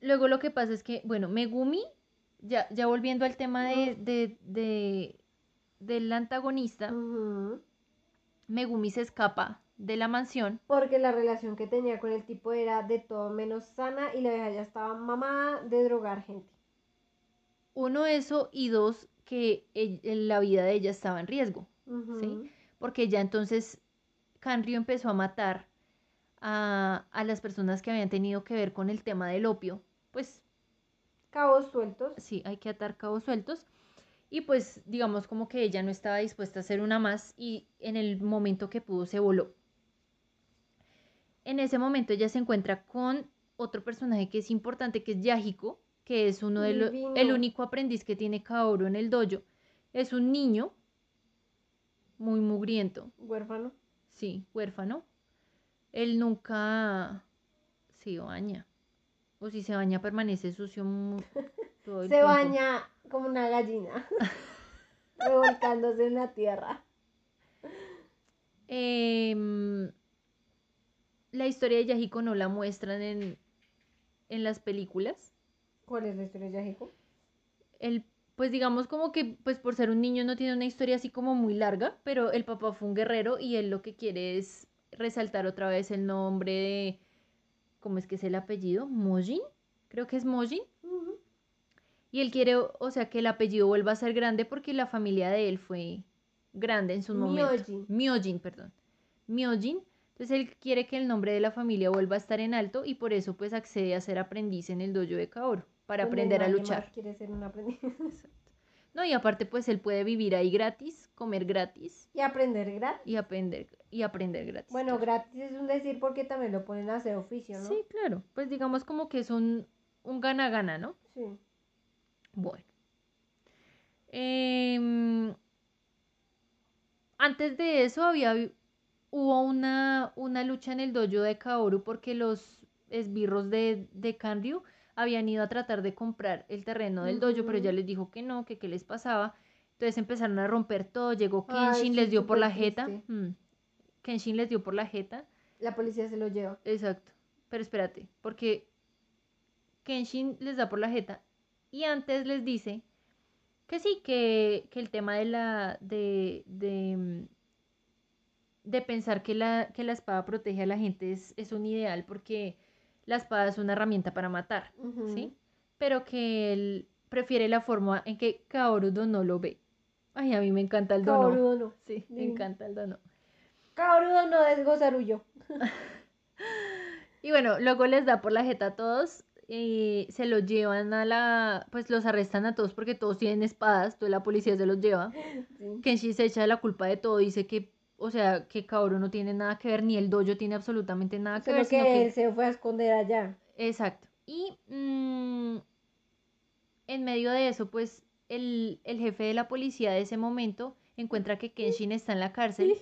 luego lo que pasa es que, bueno, Megumi, ya, ya volviendo al tema de, de, de- del antagonista. Megumi se escapa de la mansión. Porque la relación que tenía con el tipo era de todo menos sana y la vieja ya estaba mamada de drogar gente. Uno, eso, y dos, que la vida de ella estaba en riesgo. ¿sí? Porque ya entonces Canrio empezó a matar a, a las personas que habían tenido que ver con el tema del opio, pues cabos sueltos. sí, hay que atar cabos sueltos. Y pues digamos como que ella no estaba dispuesta a hacer una más y en el momento que pudo se voló. En ese momento ella se encuentra con otro personaje que es importante, que es Yahiko, que es uno de los, el único aprendiz que tiene Kaoru en el dojo. Es un niño muy mugriento, Huérfano. sí, huérfano. Él nunca se baña. O si se baña permanece sucio todo el Se tiempo. baña como una gallina. revolcándose en la tierra. Em, la historia de Yahiko no la muestran en, en las películas. ¿Cuál es la historia de Yahiko? El, pues digamos como que pues por ser un niño no tiene una historia así como muy larga, pero el papá fue un guerrero y él lo que quiere es resaltar otra vez el nombre de, ¿cómo es que es el apellido? Mojin, creo que es Mojin. Y él quiere, o sea, que el apellido vuelva a ser grande porque la familia de él fue grande en su momento. Myojin. Myojin, perdón. Myojin. Entonces él quiere que el nombre de la familia vuelva a estar en alto y por eso pues accede a ser aprendiz en el dojo de Kaoru para aprender a luchar. Quiere ser un aprendiz. No, y aparte pues él puede vivir ahí gratis, comer gratis y aprender gratis. y aprender y aprender gratis. Bueno, claro. gratis es un decir porque también lo ponen a hacer oficio, ¿no? Sí, claro. Pues digamos como que es un un gana-gana, ¿no? Sí. Bueno. Em, antes de eso había hubo una, una lucha en el dojo de Kaoru porque los esbirros de, de Kanryu habían ido a tratar de comprar el terreno del dojo, pero ella les dijo que no, que qué les pasaba. Entonces empezaron a romper todo, llegó Kenshin, les dio por la jeta. mm, Kenshin les dio por la jeta. La policía se lo lleva. Exacto. Pero espérate, porque Kenshin les da por la jeta y antes les dice que sí, que, que el tema de la. de. de, mm, de pensar que la, que la espada protege a la gente es, es un ideal porque la espada es una herramienta para matar. ¿sí? Pero que él prefiere la forma en que Kaoru no lo ve. Ay, a mí me encanta el dono. Kaorudo no. Sí, me Divino. encanta el dono. Kaorudo no es gozarullo. Y bueno, luego les da por la jeta a todos y se los llevan a la, pues los arrestan a todos porque todos tienen espadas, toda la policía se los lleva. Sí. Kenshi se echa la culpa de todo, dice que, o sea, que Kaoru no tiene nada que ver, ni el dojo tiene absolutamente nada que ver, que, sino que... él se fue a esconder allá. Exacto. Y mm, en medio de eso, pues el, el jefe de la policía de ese momento encuentra que Kenshin está en la cárcel.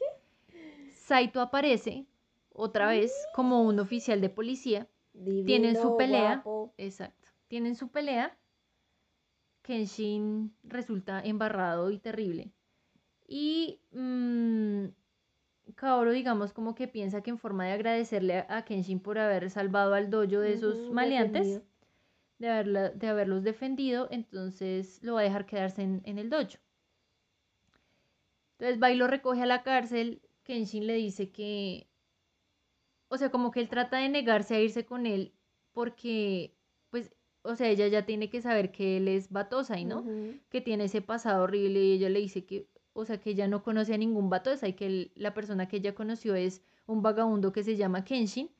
Saito aparece otra vez como un oficial de policía. Tienen su pelea. guapo. Exacto. Tienen su pelea. Kenshin resulta embarrado y terrible. Y mm, Kaoru, digamos, como que piensa que en forma de agradecerle a, Kenshin por haber salvado al dojo de esos maleantes, de, haberla- de haberlos defendido, entonces lo va a dejar quedarse en, en el dojo. Entonces va y lo recoge a la cárcel. Kenshin le dice que, o sea, como que él trata de negarse a irse con él porque, pues, o sea, ella ya tiene que saber que él es Batosai, ¿no? Ujú. Que tiene ese pasado horrible y ella le dice que, o sea, que ella no conoce a ningún Batosai, que el- la persona que ella conoció es un vagabundo que se llama Kenshin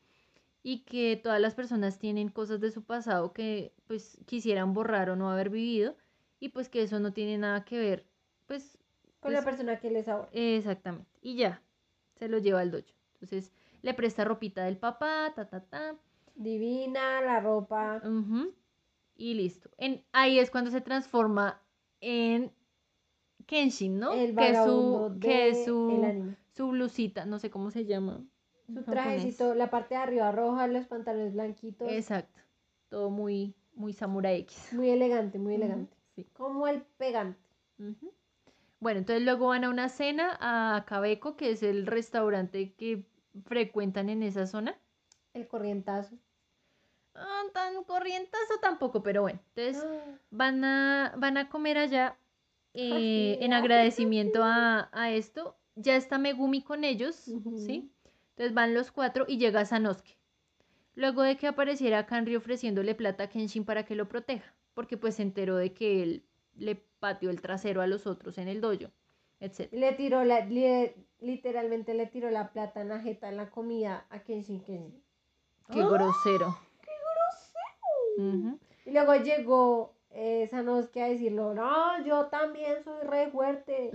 y que todas las personas tienen cosas de su pasado que, pues, quisieran borrar o no haber vivido y pues que eso no tiene nada que ver, pues, Con pues, la persona que les ahora. Exactamente. Y ya, se lo lleva al dojo. Entonces, le presta ropita del papá, ta, ta, ta. Divina, la ropa. y listo. En, ahí es cuando se transforma en Kenshin, ¿no? El que su, que de su, el anime. su blusita, no sé cómo se llama. Su trajecito, la parte de arriba roja, los pantalones blanquitos. Exacto. Todo muy, muy Samurai X. Muy elegante, muy elegante. sí. Como el pegante. Bueno, entonces luego van a una cena a Cabeco, que es el restaurante que frecuentan en esa zona. El corrientazo. Ah, tan corrientazo tampoco, pero bueno. Entonces Ah, van a, van a comer allá eh, en agradecimiento a, a esto. Ya está Megumi con ellos. ¿sí? Entonces van los cuatro y llega Sanosuke. Luego de que apareciera Kanri ofreciéndole plata a Kenshin para que lo proteja, porque pues se enteró de que él le pateó el trasero a los otros en el dojo, etc. Le tiró la, le- literalmente le tiró la plata en la jeta en la comida a Kenshin Kenshin. Qué grosero. ¡Qué grosero! Y luego llegó eh, Sanosuke a decirlo, no, yo también soy re fuerte.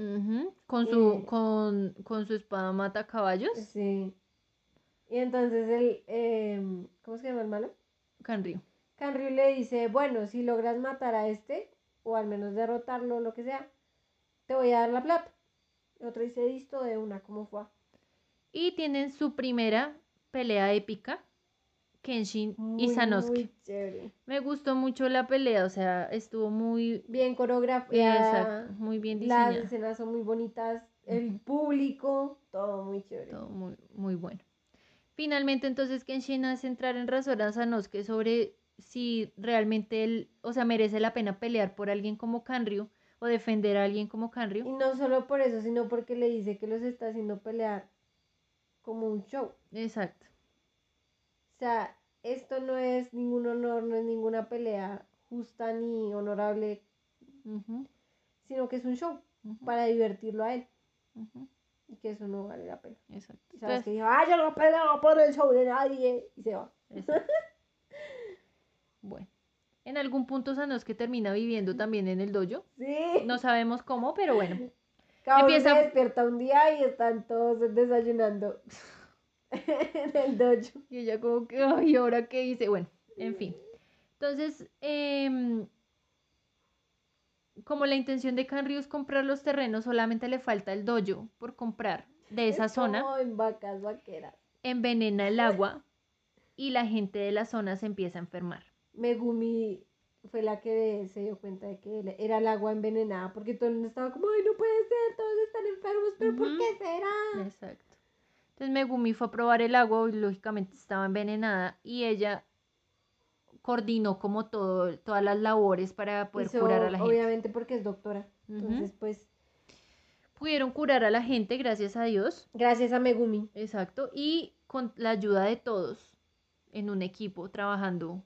Con su, Eh. con, con su espada mata caballos. Sí. Y entonces el, em, ¿cómo se llama el malo? Canryu. Canryu le dice, bueno, si logras matar a este, o al menos derrotarlo, lo que sea, te voy a dar la plata. El otro dice, listo, de una, ¿cómo fue? Y tienen su primera pelea épica. Kenshin y Sanosuke. Muy. Me gustó mucho la pelea, o sea, estuvo muy, Bien coreografiada. exacto, muy bien Las diseñada. escenas son muy bonitas. El público, todo muy chévere. Todo muy, muy bueno. Finalmente, entonces, Kenshin hace entrar en razón a Sanosuke sobre si realmente él, o sea, merece la pena pelear por alguien como Kanryu o defender a alguien como Y Kanryu. no solo por eso, sino porque le dice que los está haciendo pelear como un show. Exacto. O sea, esto no es ningún honor, no es ninguna pelea justa ni honorable, sino que es un show para divertirlo a él. Y que eso no vale la pena. Exacto. Y sabes Entonces, que dijo, ah, yo no peleo por el show de nadie. Y se va. Bueno, en algún punto Sanosuke termina viviendo también en el dojo. Sí. No sabemos cómo, pero bueno. Kaoru empieza- se despierta un día y están todos desayunando en el dojo. Y ella como que, ay, ¿ahora qué hice? Bueno, en fin. Entonces, em, como la intención de Kanryu es comprar los terrenos, solamente le falta el dojo por comprar de esa Es zona, como en vacas vaqueras. envenena el agua y la gente de la zona se empieza a enfermar. Megumi fue la que se dio cuenta de que era el agua envenenada, porque todo el mundo estaba como, ay, no puede ser, todos están enfermos, pero ¿por qué será? Exacto. Entonces Megumi fue a probar el agua y lógicamente estaba envenenada y ella coordinó como todo, todas las labores para poder curar a la gente. Obviamente porque es doctora. Entonces, pues, Pudieron curar a la gente, gracias a Dios. gracias a Megumi. Exacto. Y con la ayuda de todos en un equipo trabajando.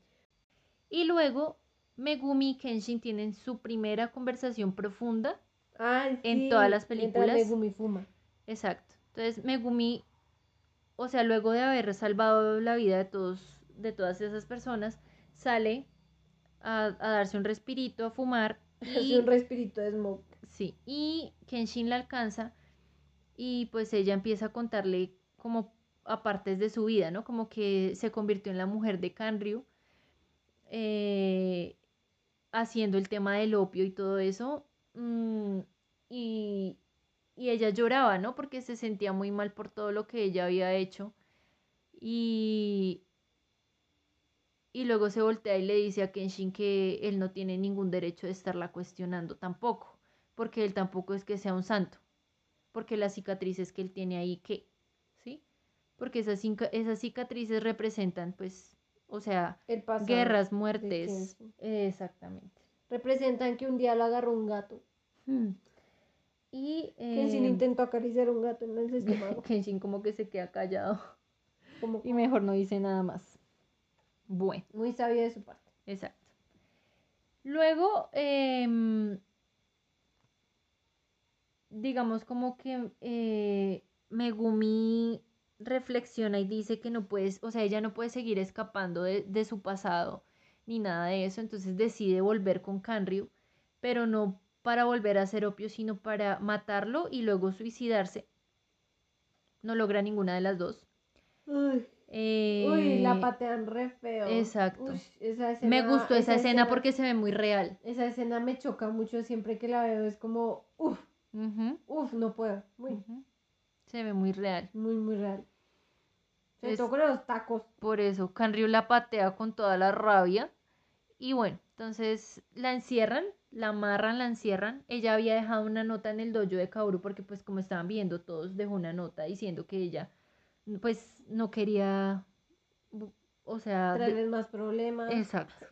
Y luego Megumi y Kenshin tienen su primera conversación profunda. En todas las películas. Megumi fuma. Exacto. Entonces Megumi, o sea, luego de haber salvado la vida de todos, de todas esas personas, sale a, a darse un respirito, a fumar. Y, un respirito de smoke. sí, y Kenshin la alcanza y pues ella empieza a contarle como a partes de su vida, ¿no? Como que se convirtió en la mujer de Kanryu, eh, haciendo el tema del opio y todo eso. mm, ella lloraba, ¿no? Porque se sentía muy mal por todo lo que ella había hecho. Y, y luego se voltea y le dice a Kenshin que él no tiene ningún derecho de estarla cuestionando tampoco, porque él tampoco es que sea un santo, porque las cicatrices que él tiene ahí, ¿qué? ¿Sí? Porque esas, esas cicatrices representan, pues, o sea, El guerras, muertes. Exactamente. Representan que un día lo agarró un gato. Y Kenshin eh, intentó acariciar a un gato en el estómago. Kenshin como que se queda callado Como y mejor no dice nada más. Bueno. muy sabio de su parte. Exacto. Luego, em, digamos como que eh, Megumi reflexiona y dice que no puedes, o sea, ella no puede seguir escapando de, de su pasado ni nada de eso, entonces decide volver con Kanryu, pero no para volver a hacer opio, sino para matarlo y luego suicidarse. No logra ninguna de las dos. Uy, uy, Eh, la patean re feo. exacto. Uy, esa me gustó esa escena porque se ve muy real. Esa escena me choca mucho siempre que la veo. Es como, uff, uff, no puedo. Se ve muy real. muy, muy real. Se tocó los tacos. Por eso, Canryu la patea con toda la rabia. Y bueno, entonces la encierran, la amarran, la encierran. Ella había dejado una nota en el dojo de Kaoru porque pues como estaban viendo todos, dejó una nota diciendo que ella pues no quería, o sea, Traerles más problemas. exacto.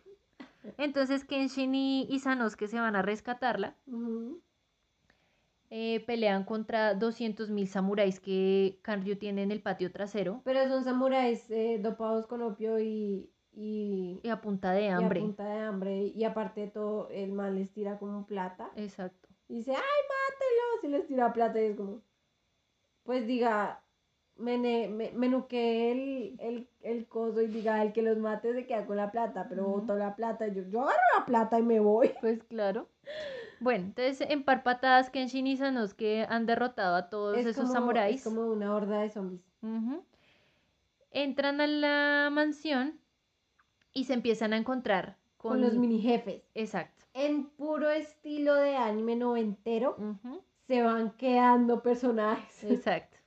Entonces Kenshin y, y Sanosuke se van a rescatarla. Eh, pelean contra 200.000 samuráis que Kanryu tiene en el patio trasero Pero son samuráis eh, dopados con opio y, y, y a punta de y a hambre. punta de hambre. Y aparte de todo, el mal les tira como plata. Exacto. Y dice, ¡ay, mátelos! Y les tira plata y es como, pues diga, mene- me, menuqué el, el, el coso y diga, el que los mate se queda con la plata, pero botó la plata. y Yo, yo agarro la plata y me voy. Pues claro. Bueno, entonces en par patadas Kenshin y Sanosuke han derrotado a todos Es esos como, samuráis. es como una horda de zombies. Entran a la mansión y se empiezan a encontrar con, Con los mini jefes. Exacto. En puro estilo de anime noventero, se van quedando personajes. Exacto.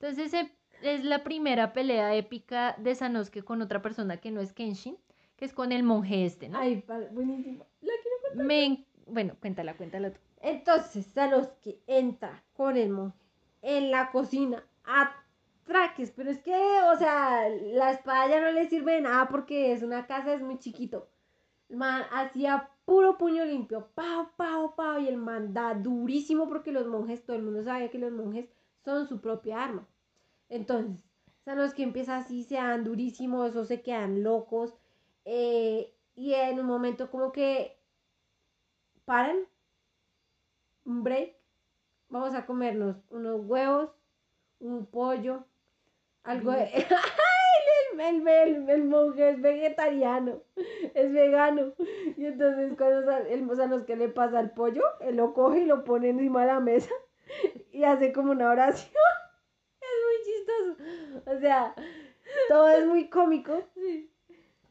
Entonces e- es la primera pelea épica de Sanosuke con otra persona que no es Kenshin, que es con el monje este, ¿no? Ay, buenísimo. La quiero Me en- Bueno, cuéntala, cuéntala tú. Entonces, Sanosuke entra con el monje en la cocina a traques, pero es que, o sea, la espada ya no le sirve de nada porque es una casa, es muy chiquito. El man hacía puro puño limpio, pao, pao, pao, y el man da durísimo porque los monjes, todo el mundo sabía que los monjes son su propia arma. Entonces, Sanosuke empieza así, se dan durísimos o se quedan locos, eh, y en un momento como que paran, un break, vamos a comernos unos huevos, un pollo, algo de... ¡Ay! El, el, el- monje es vegetariano, es vegano. Y entonces cuando el Sanos que le pasa al pollo, él lo coge y lo pone encima de la mesa y hace como una oración. Es muy chistoso. O sea, todo es muy cómico.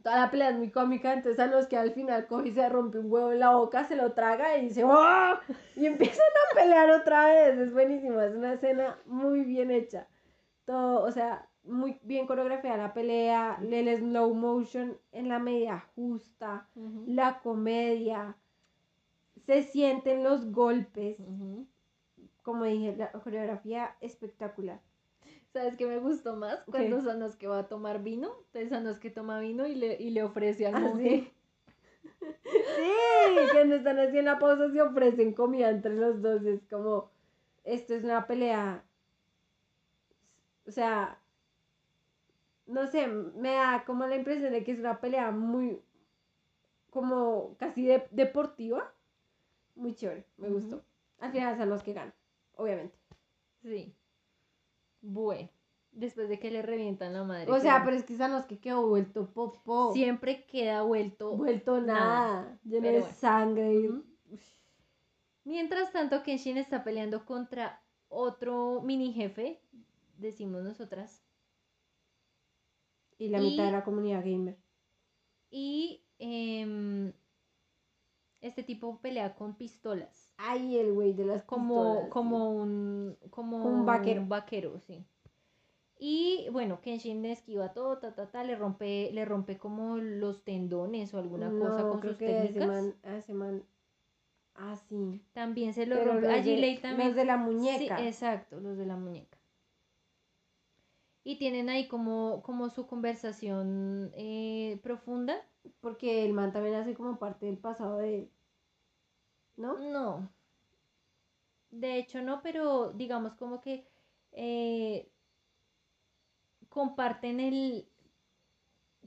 Toda la pelea es muy cómica, entonces a los que al final coge y se rompe un huevo en la boca, se lo traga y dice ¡Oh! Y empiezan a pelear otra vez. Es buenísimo, es una escena muy bien hecha. Todo, o sea, muy bien coreografiada la pelea, el slow motion en la media justa, la comedia, se sienten los golpes, como dije, la coreografía espectacular. ¿Sabes qué me gustó más? Cuando Sanosuke va a tomar vino, entonces Sanosuke toma vino y le, y le ofrece al Ah, monje. sí. Sí, cuando están así en la pausa se ofrecen comida entre los dos. Es como, esto es una pelea. O sea, no sé, me da como la impresión de que es una pelea muy, como casi de- deportiva. Muy chévere, me gustó. Al final son los que ganan, obviamente. Sí. Bueno, después de que le revientan la madre. O sea, pero es que son los que quedó vuelto popó. siempre queda vuelto. Vuelto nada. nada, lleno de bueno. sangre. y-. Mientras tanto, Kenshin está peleando contra otro mini jefe, decimos nosotras. Y la Y- mitad de la comunidad gamer. Y em, este tipo pelea con pistolas. Ay, el güey de las Como, pistolas, como un. Como Un vaquero. un vaquero, sí. Y bueno, Kenshin le esquiva todo, ta, ta, ta, le rompe, le rompe como los tendones o alguna cosa con creo sus que ese técnicas. man, ese man, ah, sí. También se lo Pero rompe. los A de-. Los de la Sí, muñeca. exacto, los de la muñeca. Y tienen ahí como, como su conversación eh, profunda. Porque el man también hace como parte del pasado de él. ¿No? No. De hecho, no, pero digamos como que eh, comparten el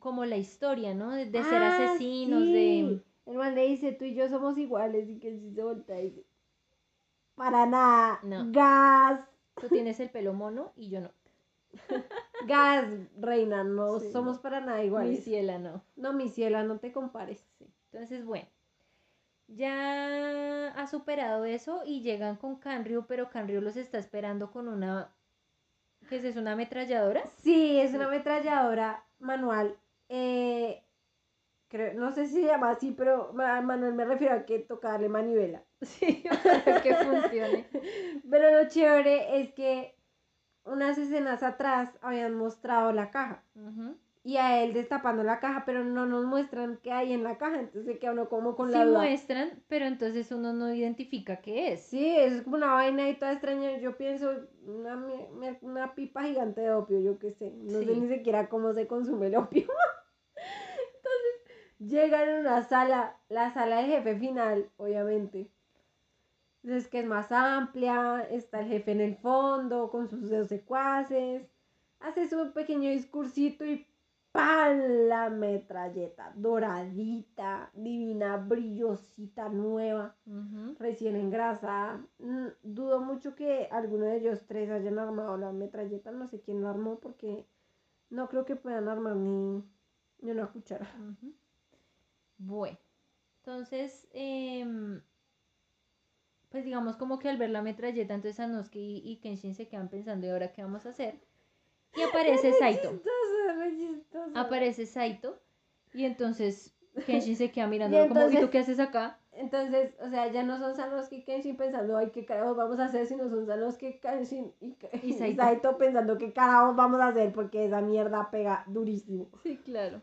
como la historia, ¿no? De, de ser Ah, asesinos, sí. de El man le dice, tú y yo somos iguales. Y que si se voltea y dice, para nada. No. Gas. tú tienes el pelo mono y yo no. Gas, reina. No Sí, somos no. para nada Mi iguales. ciela no. No, mi ciela, no te compares. Sí. Entonces, bueno, ya ha superado eso y llegan con Canryu, pero Canryu los está esperando con una, ¿qué es eso? ¿Una ametralladora? Sí, es una ametralladora manual. Eh, creo, no sé si se llama así, pero ma- manual me refiero a que tocarle manivela. Sí, para que funcione. Pero lo chévere es que unas escenas atrás habían mostrado la caja. Y a él destapando la caja, pero no nos muestran qué hay en la caja. Entonces queda uno como con Sí la duda. muestran, pero entonces uno no identifica qué es. Sí, es como una vaina y toda extraña. Yo pienso una, una pipa gigante de opio, yo qué sé. No sé Sí. ni siquiera cómo se consume el opio. Entonces, llegan a una sala, la sala del jefe final, obviamente. Entonces, que es más amplia, está el jefe en el fondo con sus dos secuaces. Hace su pequeño discursito y ¡pam! La metralleta doradita, divina, brillosita, nueva, recién engrasada. Mm, dudo mucho que alguno de ellos tres hayan armado la metralleta. No sé quién la armó porque no creo que puedan armar ni, ni una cuchara. Bueno, entonces, em, pues digamos como que al ver la metralleta, entonces Sanosuke y, y Kenshin se quedan pensando, ¿y ahora qué vamos a hacer? Y aparece Saito. Chistoso, re chistoso. Aparece Saito y entonces Kenshin se queda mirando Y como, ¿y tú qué haces acá? Entonces, o sea, ya no son Sanosuke y Kenshin pensando, ay, qué carajos vamos a hacer, sino son Sanosuke, Kenshin y, Y y Saito. Saito. pensando qué carajos vamos a hacer porque esa mierda pega durísimo. Sí, claro.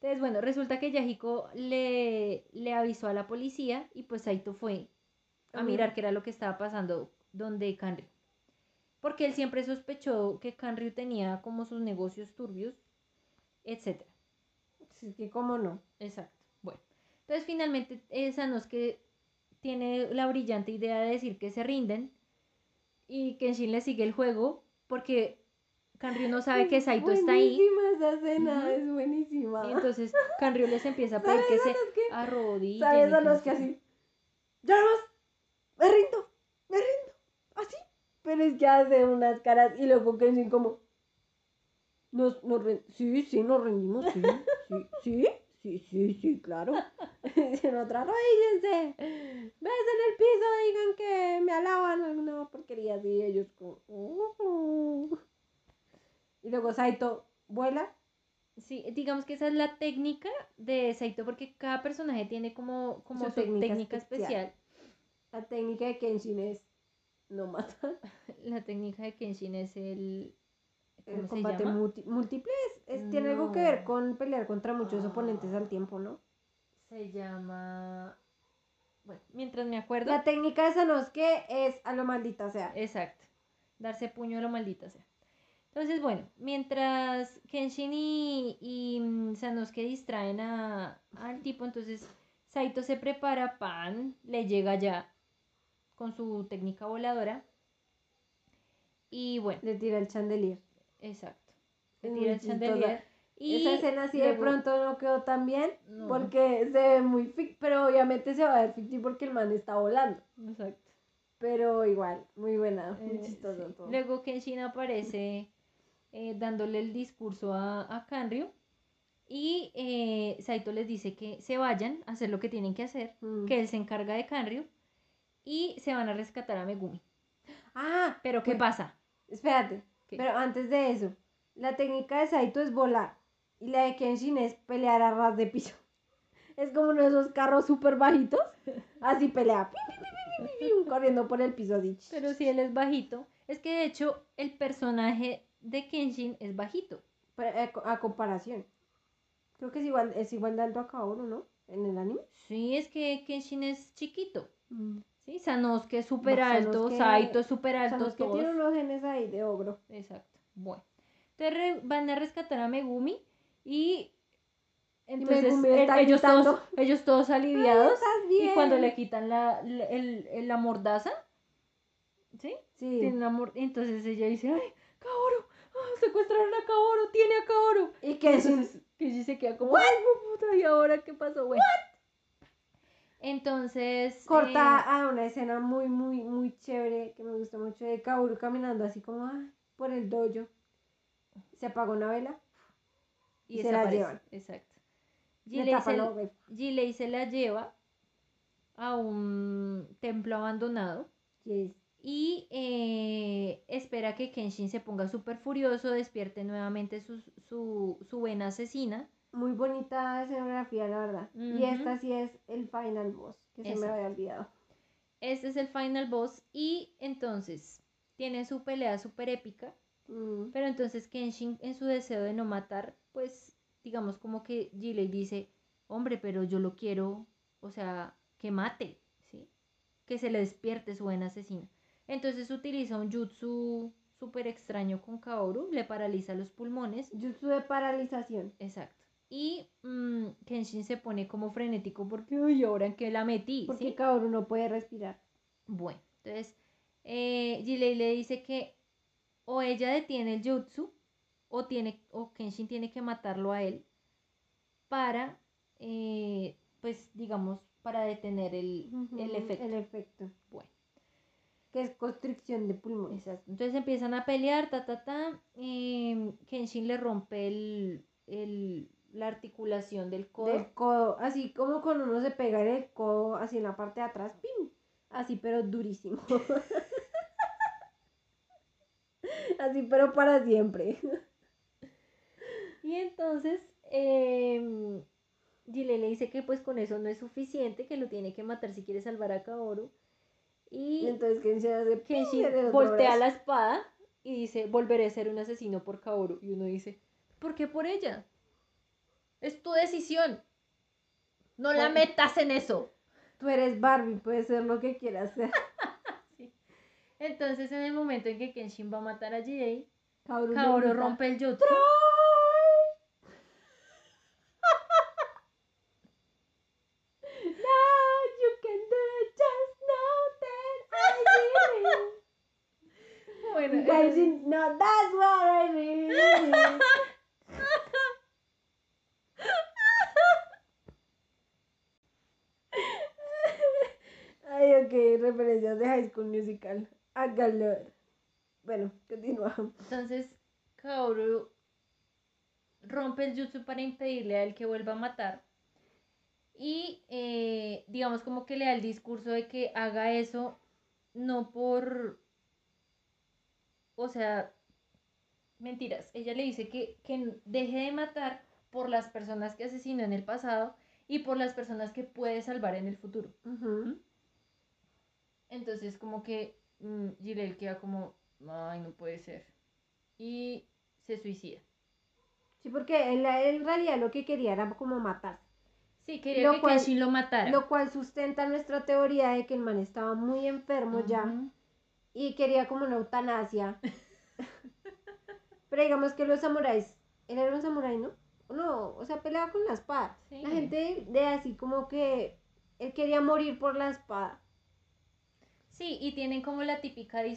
Entonces, bueno, resulta que Yahiko le, le avisó a la policía y pues Saito fue a mirar qué era lo que estaba pasando donde Kanryu. Porque él siempre sospechó que Kanryu tenía como sus negocios turbios, etcétera. Sí, que cómo no. Exacto. Bueno, entonces finalmente esa no es que tiene la brillante idea de decir que se rinden y Kenshin le sigue el juego porque Kanryu no sabe que Saito está ahí. Buenísima esa escena, es buenísima. Y entonces Kanryu les empieza a pedir que se arrodillen. ¿Sabes a los que así? Me rindo, me rindo, así. Pero es que hace unas caras y luego Kenshin como, nos, nos sí, sí, nos rendimos, sí, sí, sí, sí, sí, sí, claro. en otra, arrodíllense, ves en el piso, digan que me alaban alguna porquería así, ellos como, "Ujú". Y luego Saito vuela Sí, digamos que esa es la técnica de Saito porque cada personaje tiene como, como Su su, técnica técnica, especial. especial. La técnica de Kenshin es no matar. La técnica de Kenshin es el... ¿Cómo El combate múltiple es, es- tiene algo que ver con pelear contra muchos Ah. oponentes al tiempo, ¿no? Se llama... Bueno, mientras me acuerdo... La técnica de Sanosuke es a lo maldita sea. Exacto. Darse puño a lo maldita sea. Entonces, bueno, mientras Kenshin y, y mm, Sanosuke distraen a, al tipo, entonces Saito se prepara, pan, le llega ya con su técnica voladora. Y bueno, Le tira el chandelier. exacto. Es tira muy el chandelier. Y Esa escena así de pronto no quedó tan bien No. porque se ve muy fic, pero obviamente se va a ver ficti porque el man está volando. Exacto. Pero igual, muy buena, muy Eh, chistoso sí. todo. Luego Kenshin aparece eh, dándole el discurso a, a Kanryu y eh, Saito les dice que se vayan a hacer lo que tienen que hacer, Mm. que él se encarga de Kanryu y se van a rescatar a Megumi. Ah, Pero ¿qué bueno, pasa? Espérate, ¿Qué? pero antes de eso, la técnica de Saito es volar y la de Kenshin es pelear a ras de piso. Es como uno de esos carros súper bajitos, así pelea, corriendo por el piso así. Pero si él es bajito, es que de hecho el personaje de Kenshin es bajito. Pero, eh, a comparación. Creo que es igual, es igual de alto a Kaoru, ¿no? En el anime. Sí, es que Kenshin es chiquito. Sí, Sanosuke es súper alto, Sanosuke- Saito es súper alto, Sabes que todos. tiene unos genes ahí de ogro. Exacto. Bueno. Entonces van a rescatar a Megumi y entonces ellos, todos, ellos todos aliviados ¿Estás y cuando le quitan la, la, el- el- la mordaza, ¿sí? Sí. Tiene una mor- entonces ella dice, ay, Kaoru, ah, secuestraron a Kaoru, tiene a Kaoru. Y Kenshin, Entonces Kenshi se queda como, ay, puta, ¿y ahora qué pasó? Bueno. Entonces... corta eh, a una escena muy, muy, muy chévere que me gusta mucho de Kaoru caminando así como ah, por el dojo. Se apaga una vela. y se la llevan. Exacto. Le Gilei se. Gilei se la lleva a un templo abandonado Yes. y eh, espera que Kenshin se ponga súper furioso, despierte nuevamente su, su, su vena asesina. Muy bonita escenografía, la verdad. Y esta sí es el final boss, que se me había olvidado. Este es el final boss y entonces tiene su pelea súper épica, Mm. pero entonces Kenshin en su deseo de no matar, pues digamos como que Gilei dice, hombre, pero yo lo quiero, o sea, que mate, ¿sí? Que se le despierte su buena asesina. Entonces utiliza un jutsu súper extraño con Kaoru, le paraliza los pulmones, Jutsu de paralización. exacto. Y mm, Kenshin se pone como frenético porque, uy, ahora en qué la metí, Porque ¿sí? Kaoru no puede respirar. Bueno, entonces eh, Gilei le dice que o ella detiene el jutsu o tiene o Kenshin tiene que matarlo a él para eh, pues digamos para detener el, el efecto. El efecto. Bueno. Que es constricción de pulmones. Exacto. Entonces empiezan a pelear, ta, ta, ta. em, Kenshin le rompe el, el- la articulación del codo. Del codo. Así como cuando uno se pega en el codo, así en la parte de atrás. ¡Pim! Así, pero durísimo. así, pero para siempre. Y entonces eh, Gile le dice que pues con eso no es suficiente, que lo tiene que matar si quiere salvar a Kaoru. Y Y entonces Kenshin hace voltea la espada y dice, volveré a ser un asesino por Kaoru. Y uno dice, ¿por qué por ella? Es tu decisión. No la metas en eso. Tú eres Barbie, puedes ser lo que quieras ser. Entonces en el momento en que Kenshin va a matar a Jirei, Kaoru, Kaoru rompe el jutsu. No, you can do it, just know that I did it. Bueno, You guys eh, didn't know that's what I really did. Ay, ok, referencias de High School Musical. A galor. Bueno, continuamos. entonces Kaoru rompe el jutsu para impedirle a él que vuelva a matar. Y eh, digamos como que le da el discurso de que haga eso no por... O sea, mentiras. Ella le dice que, que deje de matar por las personas que asesinó en el pasado y por las personas que puede salvar en el futuro. Ujú. Entonces como que mm, Gilel queda como, ay, no puede ser. Y se suicida. Sí, porque él, él en realidad lo que quería era como matar. Sí, quería Lo que cual- Kenshin lo matara. Lo cual sustenta nuestra teoría de que el man estaba muy enfermo ya y quería como una eutanasia. Pero digamos que los samuráis, él era un samurái, ¿no? No, o sea, peleaba con la espada. Sí. La gente de así como que él quería morir por la espada. Sí, y tienen como la típica eh,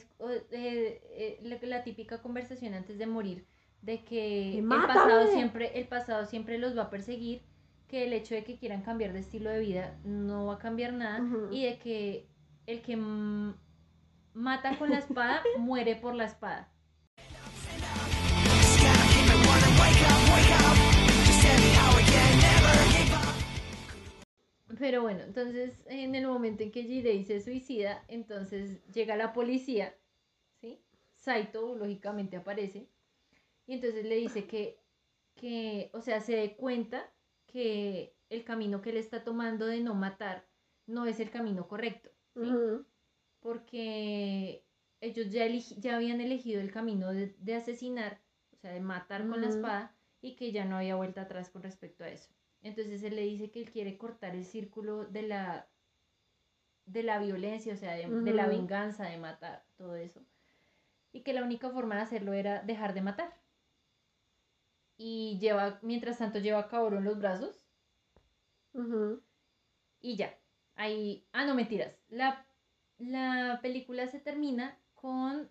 eh, la, la típica conversación antes de morir de que el pasado siempre el pasado siempre los va a perseguir, que el hecho de que quieran cambiar de estilo de vida no va a cambiar nada y de que el que mata con la espada muere por la espada. Pero bueno, entonces en el momento en que Jirei se suicida, entonces llega la policía, ¿sí? Saito lógicamente aparece y entonces le dice que, que, o sea, se dé cuenta que el camino que él está tomando de no matar no es el camino correcto, ¿sí? Porque ellos ya, ya habían elegido el camino de, de asesinar, o sea, de matar con la espada y que ya no había vuelta atrás con respecto a eso. Entonces él le dice que él quiere cortar el círculo de la, de la violencia, o sea, de, de la venganza, de matar, todo eso. Y que la única forma de hacerlo era dejar de matar. Y lleva, mientras tanto lleva a Kaoru en los brazos y ya. Ahí, ah, no, mentiras. La, la película se termina con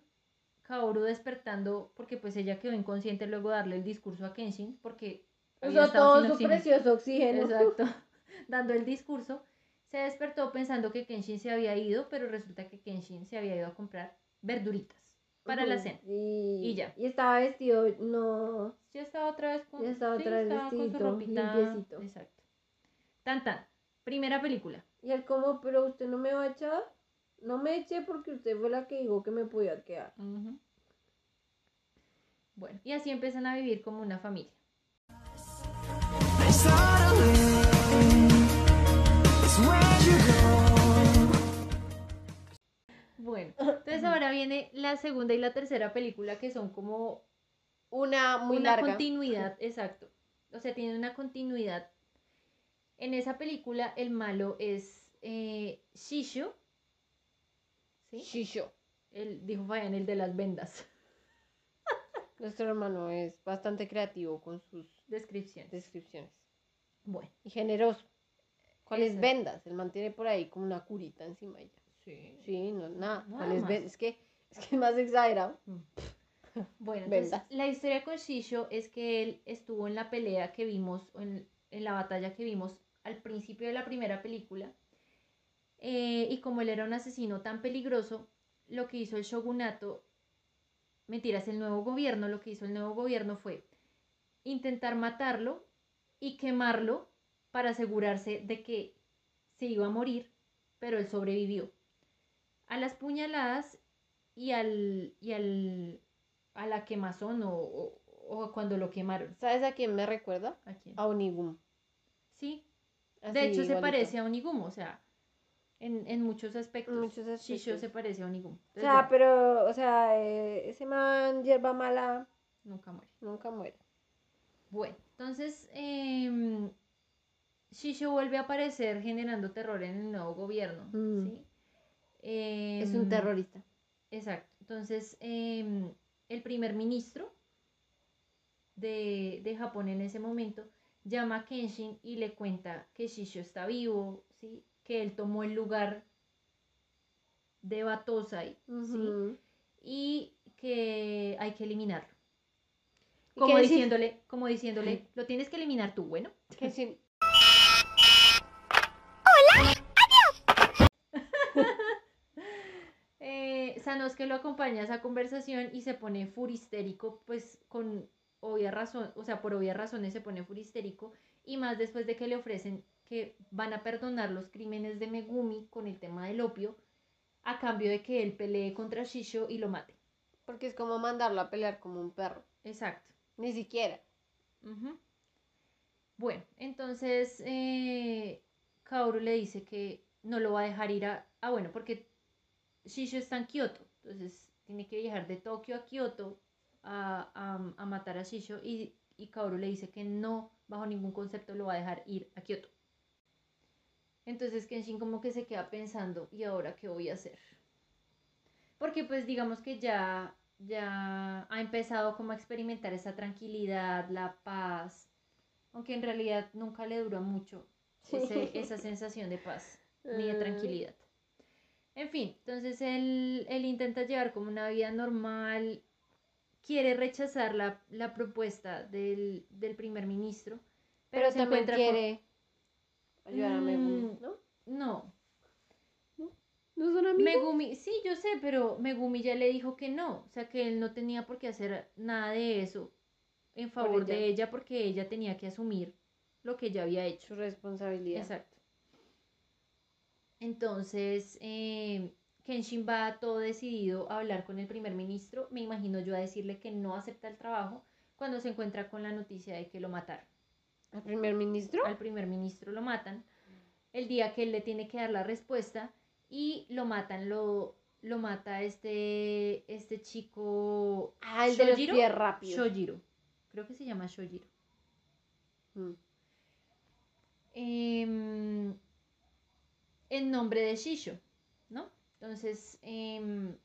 Kaoru despertando porque pues ella quedó inconsciente luego de darle el discurso a Kenshin porque Usó todo su oxígeno. precioso oxígeno. Exacto. Dando el discurso, se despertó pensando que Kenshin se había ido, pero resulta que Kenshin se había ido a comprar verduritas para la cena. Y, Y ya. Y estaba vestido, no. Ya estaba otra vez con, Ya estaba sí, otra vez estaba con su ropita. limpiecito. Exacto. Tan tan. Primera película. Y él como, pero usted no me va a echar. No me eché porque usted fue la que dijo que me podía quedar. Bueno, y así empiezan a vivir como una familia. Bueno, entonces ahora viene la segunda y la tercera película que son como Una muy una larga. continuidad, exacto. O sea, tienen una continuidad. En esa película el malo es eh, Shisho. ¿Sí? Shisho. El, dijo Fabián, el de las vendas. Nuestro hermano es bastante creativo con sus Descripciones. descripciones. Bueno, Y generoso. ¿Cuáles vendas? Él mantiene por ahí como una curita encima de ella. sí. Sí, no, nada. Nada ¿Cuáles más. Es que es que más exagerado. Bueno, entonces, Vendas. la historia con Shisho es que él estuvo en la pelea que vimos, o en, en la batalla que vimos al principio de la primera película. eh, y como él era un asesino tan peligroso, lo que hizo el shogunato, mentiras, el nuevo gobierno, lo que hizo el nuevo gobierno fue intentar matarlo y quemarlo para asegurarse de que se iba a morir, pero él sobrevivió. A las puñaladas y al, y al a la quemazón o, o, cuando lo quemaron. ¿Sabes a quién me recuerda? ¿A quién? A Onigum. Sí, Así, de hecho se parece a Onigumo, o sea, en, en muchos aspectos. En muchos Shisho aspectos. se parece a Onigumo. O sea, bueno, pero, o sea, eh, ese man, hierba mala, nunca muere. nunca muere. Bueno, entonces em, Shisho vuelve a aparecer generando terror en el nuevo gobierno. Mm. ¿sí? Em, Es un terrorista. Exacto. Entonces, em, el primer ministro de, de Japón en ese momento llama a Kenshin y le cuenta que Shisho está vivo, ¿sí? que él tomó el lugar de Batosai ¿sí? Y que hay que eliminarlo. Como diciéndole, como diciéndole, lo tienes que eliminar tú, bueno. Kenshin, Eh, Sanosuke lo acompaña a esa conversación y se pone furistérico, pues con obvia razón, o sea, por obvias razones se pone furistérico, y más después de que le ofrecen que van a perdonar los crímenes de Megumi con el tema del opio, a cambio de que él pelee contra Shisho y lo mate. porque es como mandarlo a pelear como un perro. Exacto. Ni siquiera. Bueno, entonces eh, Kaoru le dice que no lo va a dejar ir a... Ah, bueno, porque Shisho está en Kioto, entonces tiene que viajar de Tokio a Kioto a, a- a matar a Shisho y, y Kaoru le dice que no, bajo ningún concepto, lo va a dejar ir a Kioto. Entonces Kenshin como que se queda pensando, ¿y ahora qué voy a hacer? Porque pues digamos que ya, ya ha empezado como a experimentar esa tranquilidad, la paz, aunque en realidad nunca le dura mucho ese- esa sensación de paz ni de tranquilidad. En fin, entonces él, él intenta llevar como una vida normal, quiere rechazar la, la propuesta del, del primer ministro, pero, Pero, se también encuentra con- quiere ayudar a Megumi, Mm, ¿no? No, ¿No son amigos? Megumi, sí, yo sé, pero Megumi ya le dijo que no, o sea que él no tenía por qué hacer nada de eso en favor ella. de ella porque ella tenía que asumir lo que ella había hecho. Su responsabilidad. Exacto. Entonces, eh, Kenshin va todo decidido a hablar con el primer ministro, me imagino yo a decirle que no acepta el trabajo cuando se encuentra con la noticia de que lo mataron. ¿Al primer ministro? Al primer ministro lo matan el día que él le tiene que dar la respuesta y lo matan, lo, lo mata este, este chico... Ah, el de los pies rápidos. Shojiro. Creo que se llama Shojiro. Mm. em, en nombre de Shisho, ¿no? Entonces, em,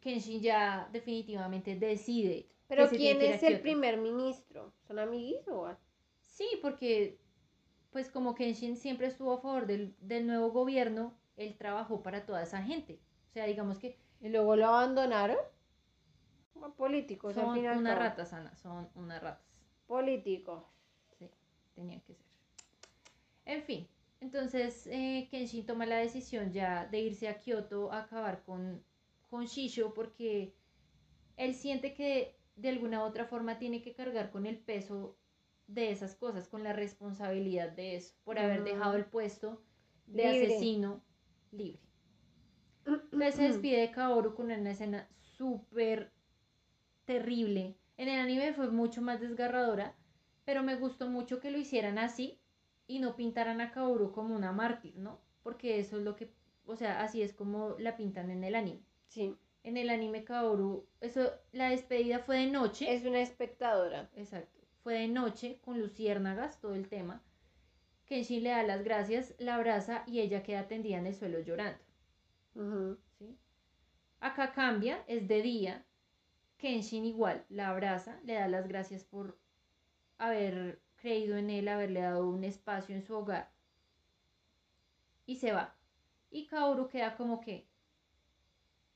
Kenshin ya definitivamente decide. Pero ¿quién es el primer ministro? ¿Son amiguis o? Sí, porque pues como Kenshin siempre estuvo a favor del, del nuevo gobierno, él trabajó para toda esa gente. O sea, digamos que ¿Y luego lo abandonaron? Como Políticos, al son final. unas ratas, Ana, son unas ratas. Políticos. Sí, tenían que ser. En fin, entonces eh, Kenshin toma la decisión ya de irse a Kioto a acabar con, con Shisho porque él siente que de alguna u otra forma tiene que cargar con el peso de esas cosas, con la responsabilidad de eso, por haber dejado el puesto de Libre. asesino libre. Entonces se despide de Kaoru con una escena súper terrible. En el anime fue mucho más desgarradora, pero me gustó mucho que lo hicieran así y no pintaran a Kaoru como una mártir, ¿no? Porque eso es lo que, o sea, así es como la pintan en el anime. Sí. En el anime Kaoru, eso, la despedida fue de noche. Es una espectadora. Exacto. Fue de noche con luciérnagas, todo el tema. Kenshin le da las gracias, la abraza y ella queda tendida en el suelo llorando. ¿sí? Acá cambia, es de día. Kenshin igual la abraza, le da las gracias por haber creído en él, haberle dado un espacio en su hogar. Y se va. Y Kaoru queda como que,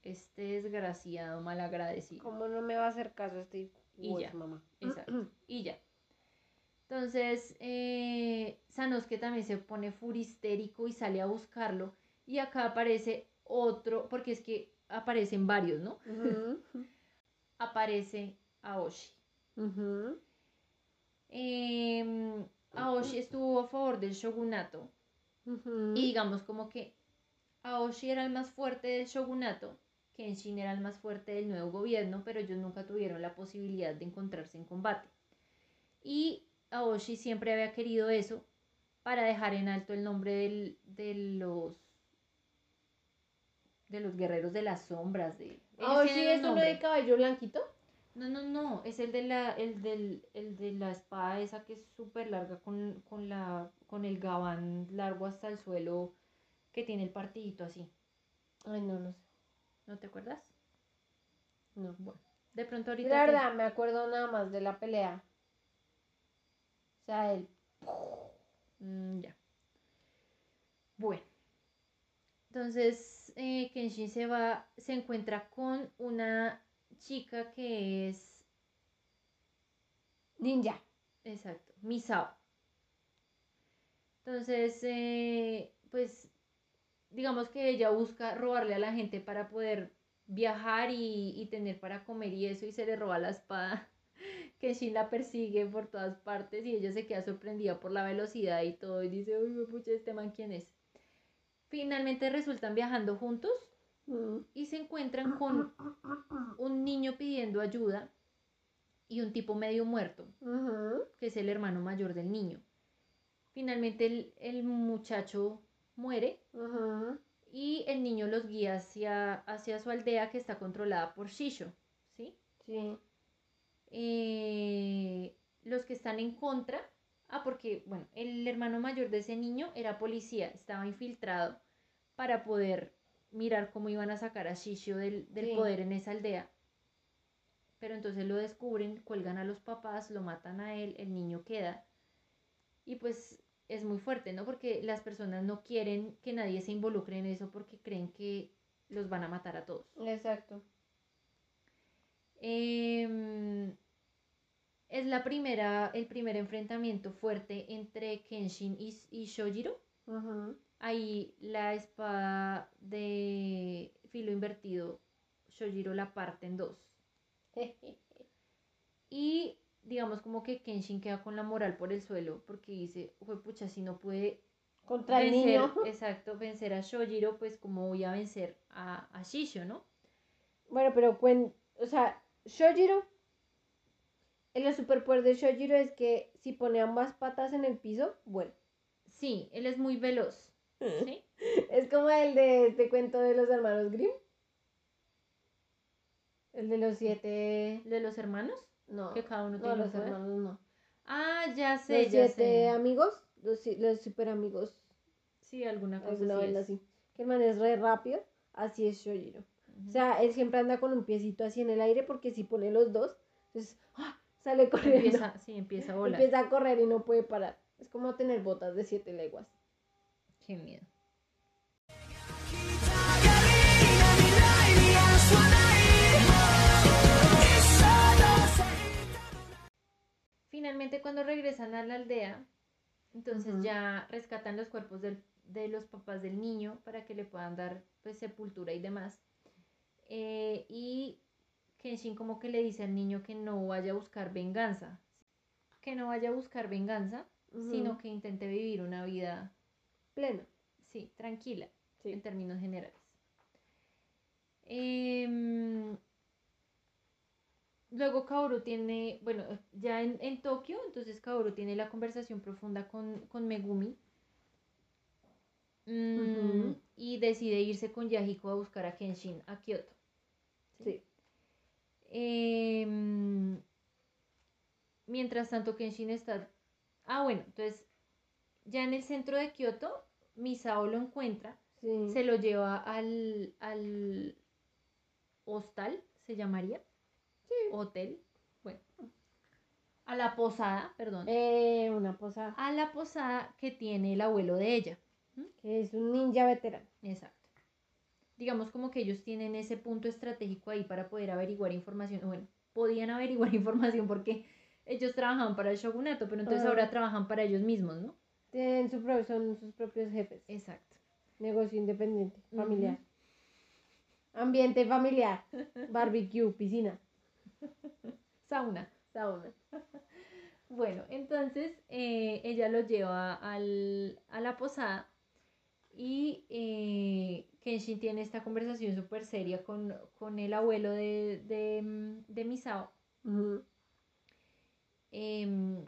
Este desgraciado malagradecido. ¿Cómo no me va a hacer caso este Y ya. mamá? Exacto. Y ya. Entonces, eh, Sanosuke también se pone furistérico y sale a buscarlo. Y acá aparece otro, porque es que aparecen varios, ¿no? Aparece Aoshi. ujú. Em, Aoshi estuvo a favor del shogunato. Y digamos como que Aoshi era el más fuerte del shogunato, Kenshin era el más fuerte del nuevo gobierno, pero ellos nunca tuvieron la posibilidad de encontrarse en combate. Y Aoshi siempre había querido eso para dejar en alto el nombre del- de los de los guerreros de las sombras de un es uno de cabello blanquito. No, no, no, es el de la, el del, el de la espada esa que es súper larga con, con la, con el gabán largo hasta el suelo que tiene el partidito así. Ay, no, no sé. ¿No te acuerdas? No. Bueno, de pronto ahorita. la te- verdad, me acuerdo nada más de la pelea. O sea, el... Mm, ya. Bueno. Entonces, eh, Kenshin se va, se encuentra con una chica que es, ninja. exacto, Misao. Entonces, eh, pues, digamos que ella busca robarle a la gente para poder viajar y, y tener para comer y eso, y se le roba la espada. Kenshin la persigue por todas partes y ella se queda sorprendida por la velocidad y todo y dice, uy, pucha, este man, ¿quién es? Finalmente resultan viajando juntos Mm. y se encuentran con un niño pidiendo ayuda y un tipo medio muerto, que es el hermano mayor del niño. Finalmente el, el muchacho muere y el niño los guía hacia, hacia su aldea que está controlada por Shisho, ¿sí? Sí. Eh, los que están en contra, ah, porque, bueno, el hermano mayor de ese niño era policía, estaba infiltrado para poder mirar cómo iban a sacar a Shishio del, del Sí. poder en esa aldea. Pero entonces lo descubren, cuelgan a los papás, lo matan a él, el niño queda. Y pues es muy fuerte, ¿no? Porque las personas no quieren que nadie se involucre en eso porque creen que los van a matar a todos. Exacto. Em, es la primera, el primer enfrentamiento fuerte entre Kenshin y, y Shojiro. Ahí la espada de filo invertido, Shojiro la parte en dos. Y digamos como que Kenshin queda con la moral por el suelo porque dice, "Jue pucha, si no puede Contra el vencer, niño. exacto, vencer a Shojiro, pues como voy a vencer a, a Shishio, ¿no? Bueno, pero cuen... O sea, Shojiro... El superpoder de Shojiro es que si pone ambas patas en el piso, bueno. Sí, él es muy veloz, ¿sí? Es como el de este cuento de los hermanos Grimm. El de los siete... ¿De los hermanos? No, Que cada uno no, tiene un los poder. hermanos no. Ah, ya sé, Los ya siete sé. amigos, los, los super amigos, Sí, alguna cosa alguna así es. así. Que el man es re rápido, así es Shojiro. Ujú. O sea, él siempre anda con un piecito así en el aire porque si pone los dos, entonces ¡ah! sale corriendo. empieza, sí, empieza a volar. Empieza a correr y no puede parar. Es como tener botas de siete leguas. Qué miedo. Finalmente, cuando regresan a la aldea, entonces ya rescatan los cuerpos del- de los papás del niño para que le puedan dar pues sepultura y demás. Eh, y Kenshin como que le dice al niño que no vaya a buscar venganza, que no vaya a buscar venganza, sino que intente vivir una vida, Pleno. sí, tranquila, Sí. en términos generales. Em, luego Kaoru tiene, bueno, ya en, en Tokio, entonces Kaoru tiene la conversación profunda con, con Megumi. Mm. Y decide irse con Yahiko a buscar a Kenshin a Kioto. Sí. Em, mientras tanto, Kenshin está. Ah, bueno, entonces ya en el centro de Kioto, Misao lo encuentra, Sí. se lo lleva al, al hostal, se llamaría. Hotel, bueno. A la posada, perdón. Eh, una posada. A la posada que tiene el abuelo de ella. Que es un ninja veterano. Exacto. Digamos como que ellos tienen ese punto estratégico ahí para poder averiguar información. Bueno, podían averiguar información porque ellos trabajaban para el shogunato, pero entonces Ah. ahora trabajan para ellos mismos, ¿no? Tienen su pro- son sus propios jefes. Exacto. Negocio independiente, familiar. Ambiente familiar. Barbecue, piscina, Sauna. sauna. Bueno, entonces eh, ella lo lleva al, a la posada y eh, Kenshin tiene esta conversación súper seria con, con el abuelo de, de, de Misao, em,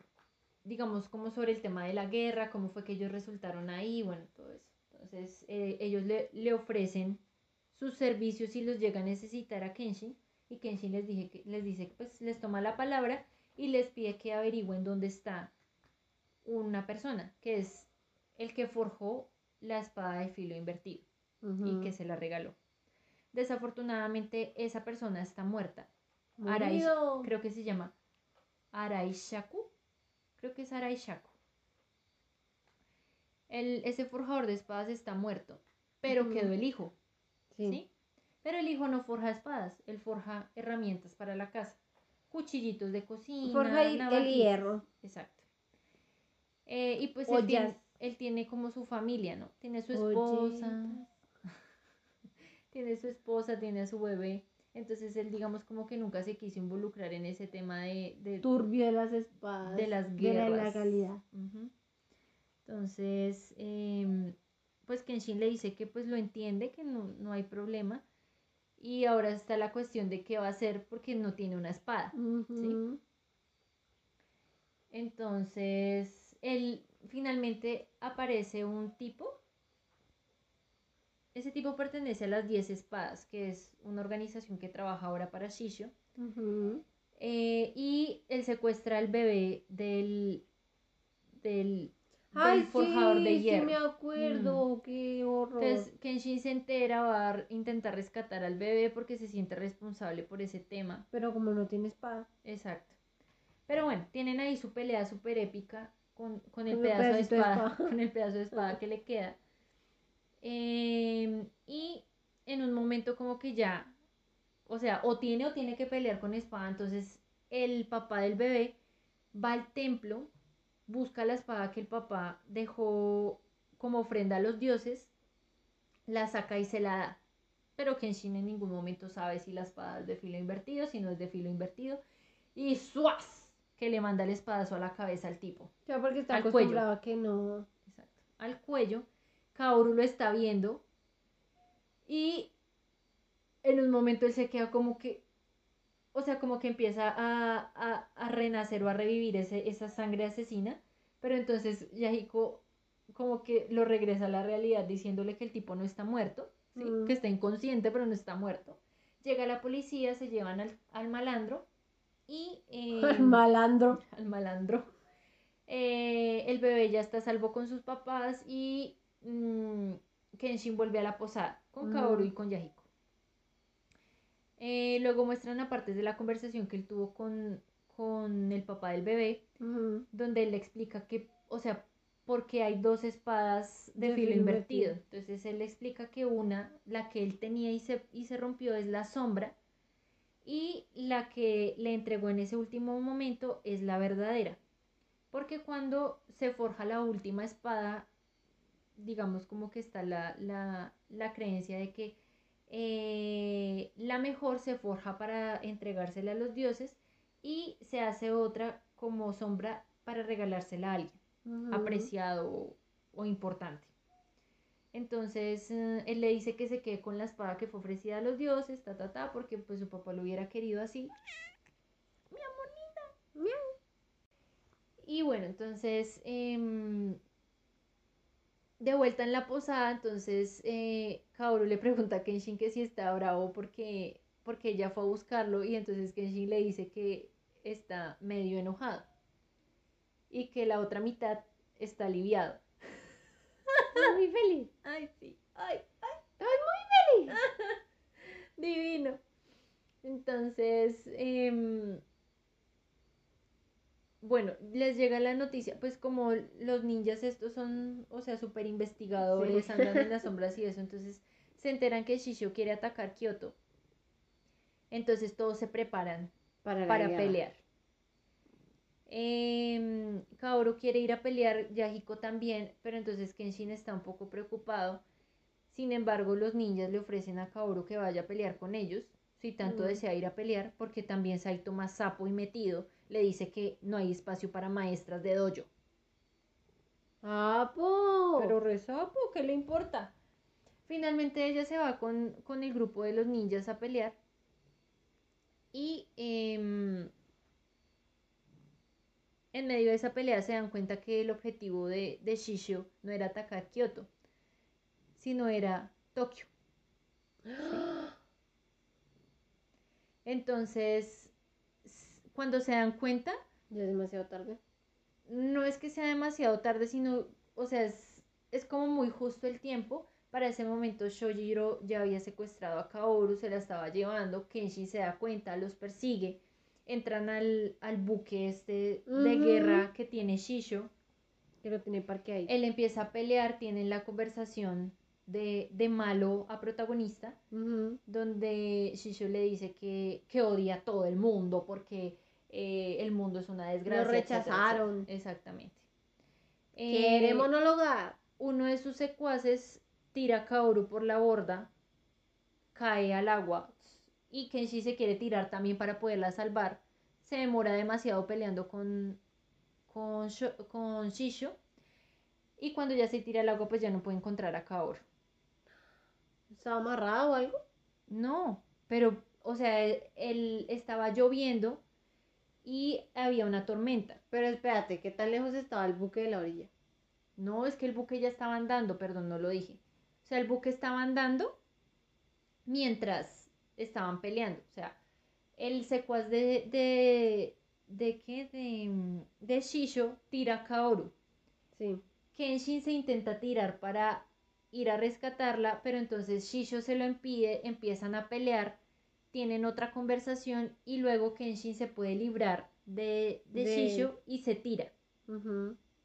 digamos como sobre el tema de la guerra, cómo fue que ellos resultaron ahí, bueno, todo eso. Entonces eh, ellos le, le ofrecen sus servicios si los llega a necesitar a Kenshin y Kenshin les, dije que, les dice que pues les toma la palabra y les pide que averigüen dónde está una persona, que es el que forjó la espada de filo invertido y que se la regaló. Desafortunadamente esa persona está muerta. Arai, creo que se llama Araishaku. Creo que es Araishaku. El, ese forjador de espadas está muerto, pero quedó el hijo, Sí. ¿sí? Pero el hijo no forja espadas, él forja herramientas para la casa. Cuchillitos de cocina. Forja el- hierro. Exacto. Eh, y pues él tiene, él tiene como su familia, ¿no? Tiene su esposa. Tiene su esposa, tiene a su bebé. Entonces él digamos como que nunca se quiso involucrar en ese tema de, de, Turbio de las espadas. de las De la guerras. ilegalidad. Ujú. Entonces, em, pues Kenshin le dice que pues lo entiende, que no, no hay problema. Y ahora está la cuestión de qué va a hacer porque no tiene una espada. Ujú. Entonces, él finalmente aparece un tipo. Ese tipo pertenece a las 10 espadas, que es una organización que trabaja ahora para Shishio. Ujú. Eh, y él secuestra al bebé del, del, del Ay, forjador sí, de hierro. Sí, me acuerdo. Qué horror. Entonces, Kenshin se entera, va a intentar rescatar al bebé porque se siente responsable por ese tema. Pero como no tiene espada. Exacto. Pero bueno, tienen ahí su pelea súper épica con, con el Con el pedazo de pedacito de espada, espada. con el pedazo de espada que le queda. Em, y en un momento como que ya, o sea, o tiene o tiene que pelear con espada, entonces el papá del bebé va al templo, busca la espada que el papá dejó como ofrenda a los dioses, la saca y se la da. Pero Kenshin en ningún momento sabe si la espada es de filo invertido, si no es de filo invertido. Y ¡suas! Que le manda el espadazo a la cabeza al tipo. Ya porque está Al cuello. acostumbrado a que no. Exacto. Al cuello. Kaoru lo está viendo. Y en un momento él se queda como que. O sea, como que empieza a, a, a renacer o a revivir ese, esa sangre asesina. Pero entonces Yahiko como que lo regresa a la realidad diciéndole que el tipo no está muerto. ¿sí? Mm. Que está inconsciente, pero no está muerto. Llega la policía, se llevan al, al malandro. Y. El em, malandro. al malandro. Eh, el bebé ya está a salvo con sus papás y mm, Kenshin vuelve a la posada con Mm. Kaoru y con Yahiko. Eh, luego muestran aparte de la conversación que él tuvo con, con el papá del bebé, donde él le explica que, o sea, porque hay dos espadas de, De filo filo invertido. invertido. Entonces él le explica que una, la que él tenía y se, y se rompió es la sombra y la que le entregó en ese último momento es la verdadera. Porque cuando se forja la última espada, digamos como que está la, la, la creencia de que eh, la mejor se forja para entregársela a los dioses y se hace otra como sombra para regalársela a alguien apreciado o, o importante. Entonces eh, él le dice que se quede con la espada que fue ofrecida a los dioses, ta, ta, ta, porque pues su papá lo hubiera querido así. Mi amor linda. Y bueno, entonces em, de vuelta en la posada, entonces eh, Kaoru le pregunta a Kenshin que si está bravo porque, porque ella fue a buscarlo y entonces Kenshin le dice que está medio enojado y que la otra mitad está aliviado. Muy feliz. Ay, sí. Ay, ay, Ay, muy feliz. divino. Entonces, em, bueno, les llega la noticia, pues como los ninjas estos son, o sea, súper investigadores, Sí. andan en las sombras y eso, entonces se enteran que Shishio quiere atacar Kioto. Entonces todos se preparan Para, para pelear. Em, Kaoru quiere ir a pelear, Yahiko también, pero entonces Kenshin está un poco preocupado. Sin embargo, los ninjas le ofrecen a Kaoru que vaya a pelear con ellos, si tanto Mm. desea ir a pelear, porque también Saito más sapo y metido le dice que no hay espacio para maestras de dojo. ¡Ah, po! Pero resapo, ¿qué le importa? Finalmente ella se va con, con el grupo de los ninjas a pelear. Y em, en medio de esa pelea se dan cuenta que el objetivo de, de Shishio no era atacar Kioto, sino era Tokio. Entonces, cuando se dan cuenta, Ya es demasiado tarde. no es que sea demasiado tarde, sino, o sea, es, es como muy justo el tiempo. Para ese momento Shojiro ya había secuestrado a Kaoru, se la estaba llevando, Kenshin se da cuenta, los persigue, entran al, al buque este de guerra que tiene Shisho, Que lo tiene parqueadito. él empieza a pelear, tienen la conversación de, de malo a protagonista, donde Shisho le dice que, que odia a todo el mundo porque eh, el mundo es una desgracia. Lo rechazaron. etcétera. Exactamente. Quiere Eh, monologar. uno de sus secuaces tira a Kaoru por la borda, cae al agua y Kenshi se quiere tirar también para poderla salvar. Se demora demasiado peleando con, con, con Shisho y cuando ya se tira al agua pues ya no puede encontrar a Kaoru. ¿Estaba amarrado o algo? No, pero, o sea, él, él estaba lloviendo y había una tormenta. Pero espérate, ¿qué tan lejos estaba el buque de la orilla? No, es que el buque ya estaba andando, perdón, no lo dije. O sea, el buque estaba andando mientras estaban peleando. O sea, el secuaz de, de, de qué? De, de Shisho tira a Kaoru. Sí. Kenshin se intenta tirar para ir a rescatarla, pero entonces Shisho se lo impide, empiezan a pelear, tienen otra conversación y luego Kenshin se puede librar de, de, De- Shisho y se tira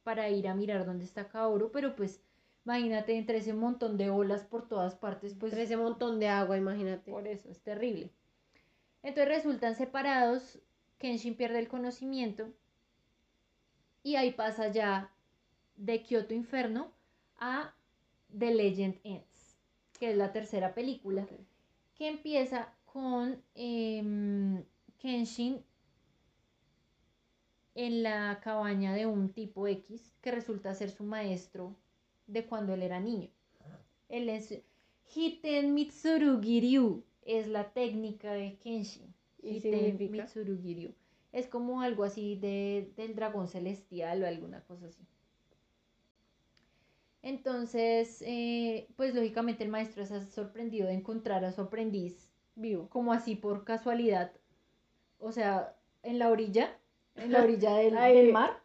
para ir a mirar dónde está Kaoru, pero pues imagínate entre ese montón de olas por todas partes, pues Entre ese montón de agua, imagínate. por eso es terrible. Entonces resultan separados, Kenshin pierde el conocimiento y ahí pasa ya de Kyoto Inferno a The Legend Ends, que es la tercera película, que empieza con em, Kenshin en la cabaña de un tipo X que resulta ser su maestro de cuando él era niño. Él es Hiten Mitsuru Giryu, es la técnica de Kenshin. ¿Y Hiten significa? Mitsuru Giryu. Es como algo así de, del dragón celestial o alguna cosa así. Entonces, eh, pues lógicamente el maestro está sorprendido de encontrar a su aprendiz Vivo. como así por casualidad. O sea, en la orilla, en la orilla del, del mar.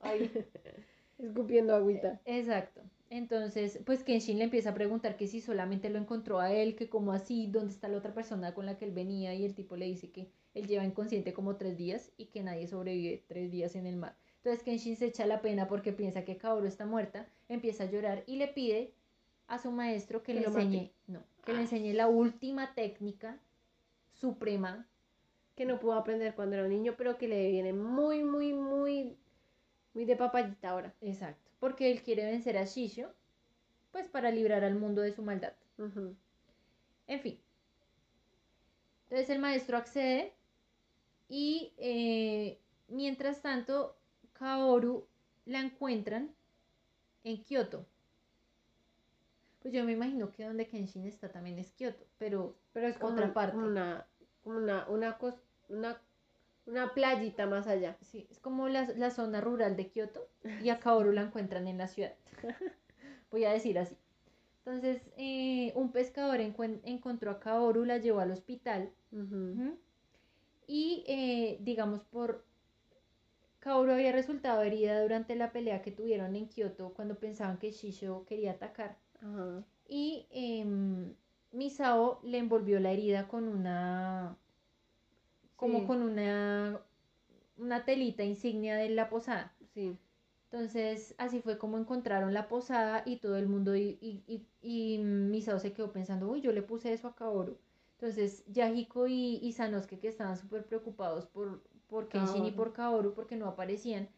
Ahí. Escupiendo agüita. Exacto. Entonces, pues Kenshin le empieza a preguntar que si solamente lo encontró a él, que como así, dónde está la otra persona con la que él venía, y el tipo le dice que él lleva inconsciente como tres días y que nadie sobrevive tres días en el mar. Entonces Kenshin se echa la pena porque piensa que Kaoru está muerta, empieza a llorar y le pide a su maestro que, Que le enseñe, no, que le enseñe la última técnica suprema Que no pudo aprender cuando era un niño, pero que le viene muy, muy, muy, muy de papayita ahora. Exacto, porque él quiere vencer a Shisho, pues para librar al mundo de su maldad. En fin. Entonces el maestro accede y eh, mientras tanto Kaoru la encuentran en Kioto. Pues yo me imagino que donde Kenshin está también es Kioto, pero Pero es como Otra parte. una, una, una, una, una playita más allá. sí, es como la, la zona rural de Kioto y a Kaoru la encuentran en la ciudad. Voy a decir así. Entonces, eh, un pescador encontró a Kaoru, la llevó al hospital. Y eh, digamos por Kaoru había resultado herida durante la pelea que tuvieron en Kioto cuando pensaban que Shisho quería atacar. Y em, Misao le envolvió la herida con una como Sí. con una una telita insignia de la posada. Sí. Entonces, así fue como encontraron la posada y todo el mundo, y, y, y, y Misao se quedó pensando, uy, yo le puse eso a Kaoru. Entonces, Yahiko y, y Sanosuke, que estaban súper preocupados por, por Kenshin y por Kaoru, porque no aparecían,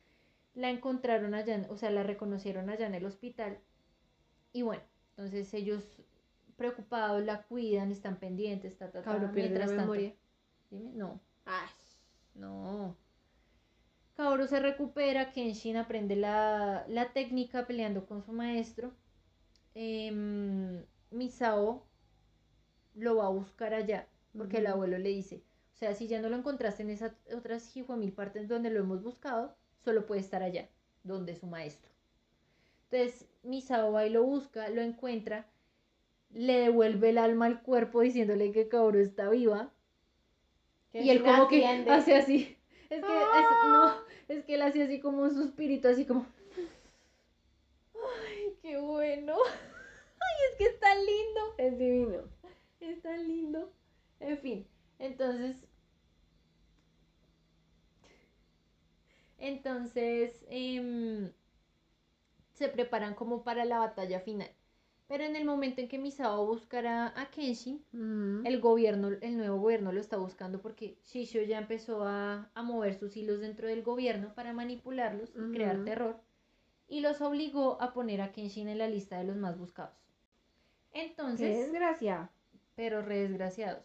la encontraron allá, o sea, la reconocieron allá en el hospital. Y bueno, entonces ellos preocupados la cuidan, están pendientes, ta, ta, ta, pierde la tanto- memoria. Dime, no. Ay. No. Kaoru se recupera, Kenshin aprende la, la técnica peleando con su maestro. Em, Misao lo va a buscar allá, porque el abuelo le dice, o sea, si ya no lo encontraste en esas otras mil partes donde lo hemos buscado, solo puede estar allá, donde es su maestro. Entonces, Misao va y lo busca, lo encuentra, le devuelve el alma al cuerpo diciéndole que Kaoru está viva. Y él como que hace así. Es que, es- no, es que él hace así como un suspirito, así como. Ay, qué bueno. Ay, es que es tan lindo. Es divino. Es tan lindo. En fin, entonces. Entonces, em, se preparan como para la batalla final. Pero en el momento en que Misao buscará a Kenshin, Ujú. el gobierno, el nuevo gobierno lo está buscando porque Shishio ya empezó a, a mover sus hilos dentro del gobierno para manipularlos y crear terror y los obligó a poner a Kenshin en la lista de los más buscados. Qué Entonces, desgracia. pero re desgraciados.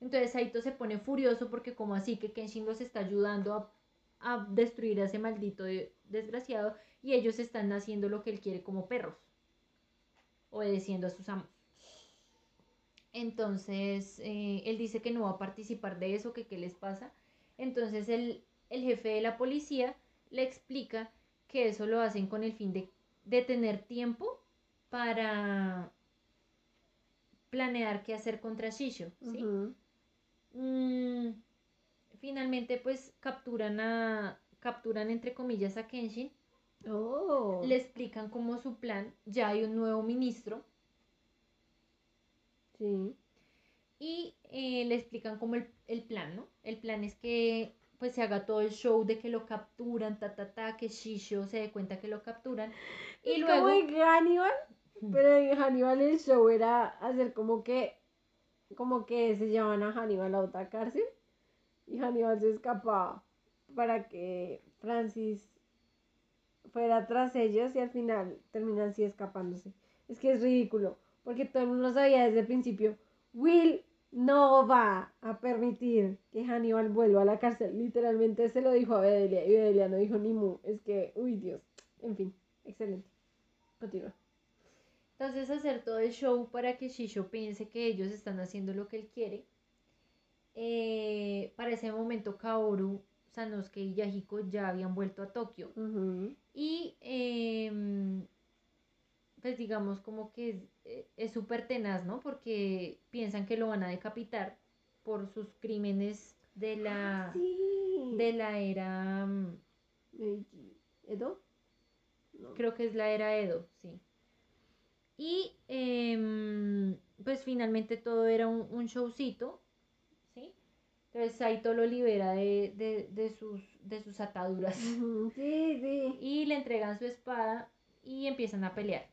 Entonces Saito se pone furioso porque como así que Kenshin los está ayudando a, a destruir a ese maldito de- desgraciado y ellos están haciendo lo que él quiere como perros, obedeciendo a sus amos. Entonces eh, él dice que no va a participar de eso, que qué les pasa. Entonces el, el jefe de la policía le explica que eso lo hacen con el fin de, de tener tiempo para planear qué hacer contra Shisho. Mm, finalmente pues capturan a capturan entre comillas a Kenshin, Oh. le explican cómo su plan, ya hay un nuevo ministro Sí. y eh, le explican como el, el plan, ¿no? El plan es que pues se haga todo el show de que lo capturan, ta ta ta, que Shisho se dé cuenta que lo capturan y luego Como en Hannibal. Pero en Hannibal el show era hacer como que. Como que se llevaban a Hannibal a otra cárcel. Y Hannibal se escapaba. Para que Francis fuera tras ellos. Y al final terminan así escapándose. Es que es ridículo. Porque todo el mundo sabía desde el principio. Will no va a permitir que Hannibal vuelva a la cárcel. Literalmente se lo dijo a Bedelia. Y Bedelia no dijo ni mu. Es que, uy Dios. En fin, excelente. Continúa. Entonces hacer todo el show para que Shisho piense que ellos están haciendo lo que él quiere. Eh, para ese momento Kaoru, Sanosuke y Yahiko ya habían vuelto a Tokio. Y em, pues digamos como que es- eh, es súper tenaz, ¿no? Porque piensan que lo van a decapitar por sus crímenes de la, Ah, Sí. de la era, mm. ¿Edo? No. creo que es la era Edo, sí. Y em, pues finalmente todo era un, un showcito. Entonces Saito lo libera de, de- de sus, de sus ataduras Sí, sí. y le entregan su espada y empiezan a pelear.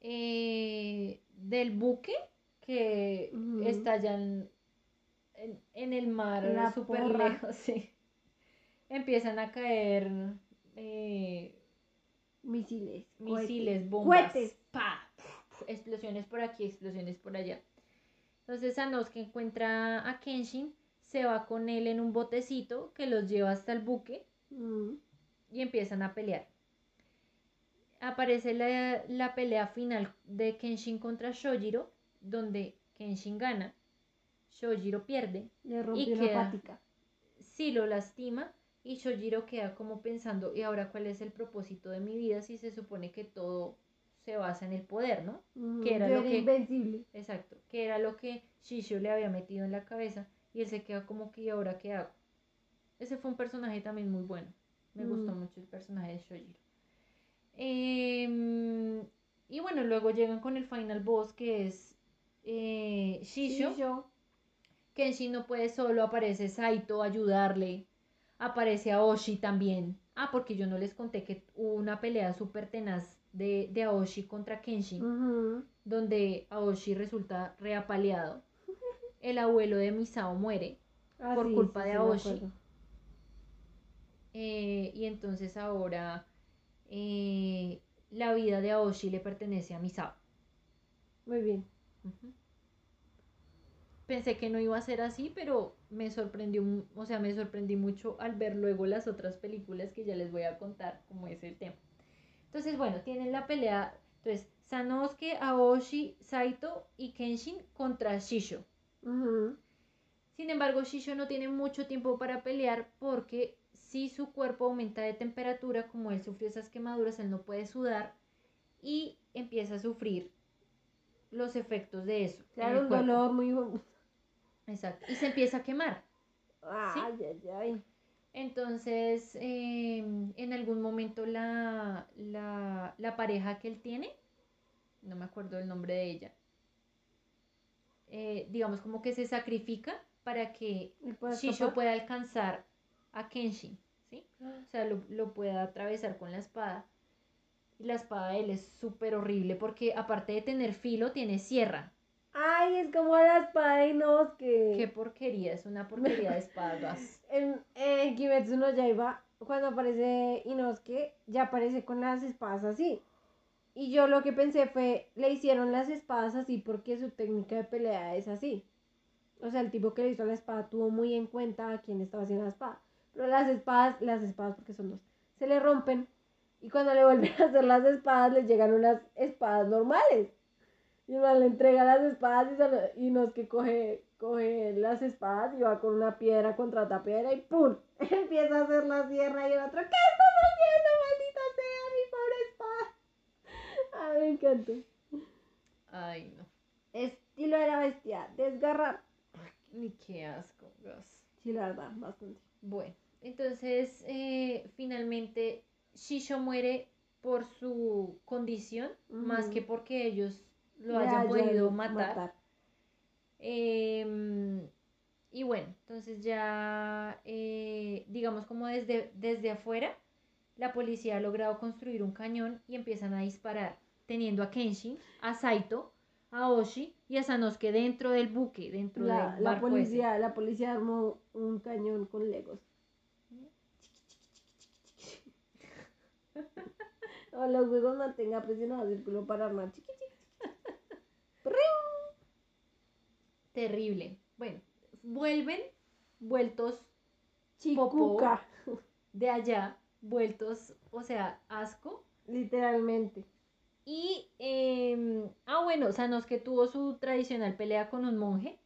Eh, del buque que Ujú. está allá en, en- en el mar, La súper porra. lejos, sí. Empiezan a caer eh, Misiles. misiles, cohetes. bombas. Cohetes. ¡pa! Explosiones por aquí, explosiones por allá. Entonces Sanosuke encuentra a Kenshin, se va con él en un botecito que los lleva hasta el buque Mm. y empiezan a pelear. Aparece la, la pelea final de Kenshin contra Shojiro, donde Kenshin gana, Shojiro pierde, Le rompió queda. patica. sí lo lastima y Shojiro queda como pensando, ¿y ahora cuál es el propósito de mi vida si se supone que todo se basa en el poder, ¿no? Que era yo lo era que- invencible. Exacto, que era lo que Shisho le había metido en la cabeza y él se queda como que, ¿y ahora qué hago? Ese fue un personaje también muy bueno. Me Mm. gustó mucho el personaje de Shojiro. Em, y bueno, luego llegan con el final boss que es eh, Shisho. Yo. Kenshin no puede solo, aparece Saito a ayudarle. Aparece Aoshi también Ah, porque yo no les conté que hubo una pelea súper tenaz de, de Aoshi contra Kenshin, donde Aoshi resulta reapaleado. El abuelo de Misao muere. Ah, Por sí, culpa sí, de Aoshi. eh, y entonces ahora eh, la vida de Aoshi le pertenece a Misao. Muy bien. Pensé que no iba a ser así, pero me sorprendió, o sea, me sorprendí mucho al ver luego las otras películas que ya les voy a contar cómo es el tema. Entonces, bueno, tienen la pelea, entonces, Sanosuke, Aoshi, Saito y Kenshin contra Shisho. Sin embargo, Shisho no tiene mucho tiempo para pelear porque si su cuerpo aumenta de temperatura, como él sufrió esas quemaduras, él no puede sudar y empieza a sufrir los efectos de eso. Claro, un dolor muy... Exacto. Y se empieza a quemar. Ay, ay, ay. Entonces, eh, en algún momento la, la, la pareja que él tiene, no me acuerdo el nombre de ella, eh, digamos como que se sacrifica para que ¿Y puede Shisho pueda alcanzar a Kenshin, ¿sí? O sea, lo, lo pueda atravesar con la espada. Y la espada de él es súper horrible porque aparte de tener filo, tiene sierra. Ay, es como la espada de Inosuke. Qué porquería, es una porquería de espada gas. En, en Kimetsu no Yaiba, cuando aparece Inosuke, ya aparece con las espadas así. Y yo lo que pensé fue, le hicieron las espadas así porque su técnica de pelea es así. O sea, el tipo que le hizo la espada tuvo muy en cuenta a quién estaba haciendo la espada. Pero las espadas, las espadas, porque son dos, se le rompen. Y cuando le vuelven a hacer las espadas, le llegan unas espadas normales. Y uno le entrega las espadas y, y no es que coge, coge las espadas y va con una piedra contra otra piedra y ¡pum! Empieza a hacer la sierra y el otro, ¿qué estás haciendo, maldita sea, mi pobre espada? Ay, me encanta. Ay, no. Estilo de la bestia, desgarrar. Ni qué asco, gas. Sí, la verdad, bastante. Bueno, entonces eh, finalmente Shisho muere por su condición, más que porque ellos lo hayan podido matar. matar. Em, y bueno, entonces ya, eh, digamos como desde, desde afuera, la policía ha logrado construir un cañón y empiezan a disparar, teniendo a Kenshin, a Saito, a Oshi y a Sanosuke dentro del buque, dentro La, del la barco ese. policía, la policía armó un cañón con legos. O los juegos mantenga presionado el círculo para armar chiqui, chiqui. Terrible. Bueno, vuelven vueltos Chicuca, de allá, vueltos, o sea, asco. literalmente. Y, em, ah, bueno, Sanosuke tuvo su tradicional pelea con un monje,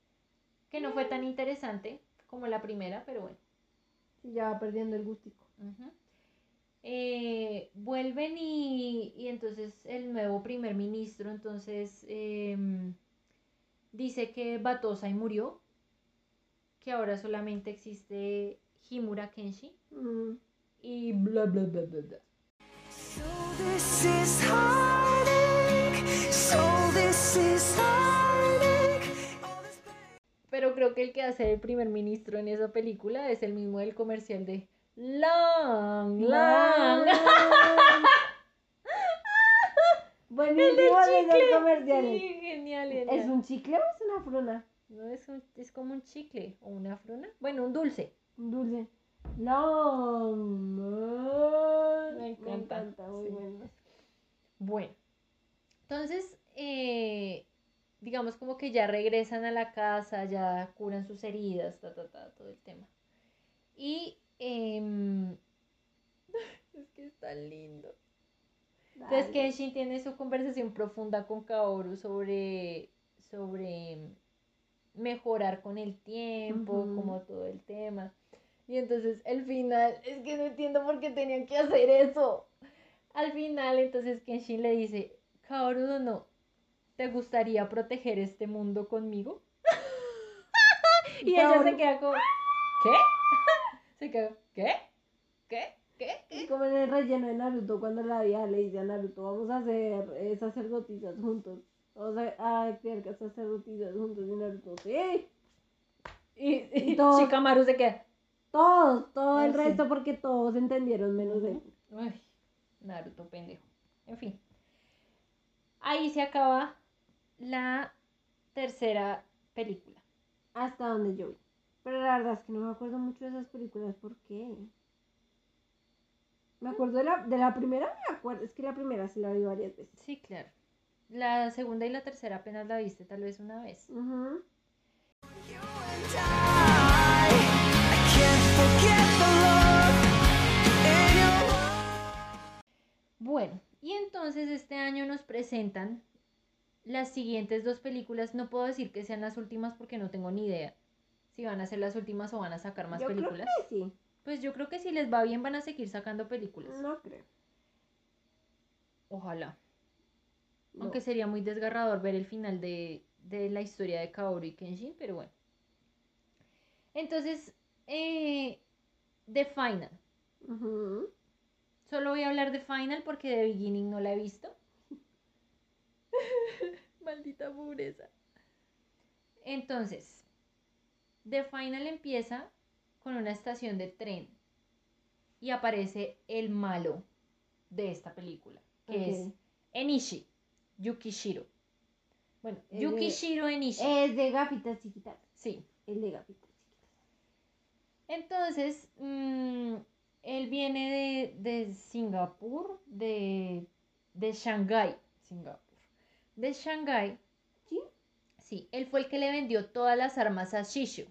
que no fue tan interesante como la primera, pero bueno. Ya va perdiendo el gustico. Ujú. Eh, vuelven y, y entonces el nuevo primer ministro entonces em, dice que Batosai murió, que ahora solamente existe Himura Kenshi Mm. y bla bla bla bla bla. So this is heartache. So this is heartache. All this pain. Pero creo que el que hace el primer ministro en esa película es el mismo del comercial de Long, Long. Buenísimo El del comerciales. Sí, genial, genial. ¿Es un chicle o es una fruna? No, es, un- es como un chicle o una fruna. Bueno, un dulce. Un dulce. No, man. Me encanta, muy sí. bueno. Bueno, entonces, eh, digamos como que ya regresan a la casa, ya curan sus heridas, ta, ta, ta, todo el tema. Y em, es que es tan lindo. Entonces. Kenshin tiene su conversación profunda con Kaoru sobre, sobre mejorar con el tiempo, como todo el tema. Y entonces el final, es que no entiendo por qué tenían que hacer eso. Al final, entonces Kenshin le dice, Kaoru no, ¿te gustaría proteger este mundo conmigo? y ella se queda como, ¿qué? Se queda, ¿qué? ¿Qué? ¿Qué? Es como en el relleno de Naruto cuando la vieja le dice a Naruto, vamos a hacer eh, sacerdotisas juntos. Vamos a, a crear que sacerdotisas juntos y Naruto, sí. Y, Y y todo- Shikamaru se queda. Todos, todo el Ah, sí. resto porque todos entendieron menos él. Uy, Naruto pendejo. En fin. Ahí se acaba la tercera película. Hasta donde yo vi. Pero la verdad es que no me acuerdo mucho de esas películas. ¿Por qué? Me acuerdo de la, de la primera, me acuerdo. Es que la primera sí la vi varias veces. Sí, claro. La segunda y la tercera apenas la viste tal vez una vez. Bueno, y entonces este año nos presentan las siguientes dos películas. No puedo decir que sean las últimas porque no tengo ni idea si van a ser las últimas o van a sacar más Yo creo películas. que sí. Pues yo creo que si les va bien van a seguir sacando películas. No creo. Ojalá. No. Aunque sería muy desgarrador ver el final de, de la historia de Kaoru y Kenshin, pero bueno. Entonces, eh, The Final. Solo voy a hablar de Final porque The Beginning no la he visto. Maldita pobreza. Entonces, The Final empieza con una estación de tren y aparece el malo de esta película, que es. Enishi, Yukishiro. Bueno, Es de- Yukishiro Enishi. Es de gafitas chiquitas. Sí. El de gafitas chiquitas. Entonces, mm, él viene de, de Singapur, de, de Shanghái, Singapur. De Shanghái, ¿Sí? sí, él fue el que le vendió todas las armas a Shishu,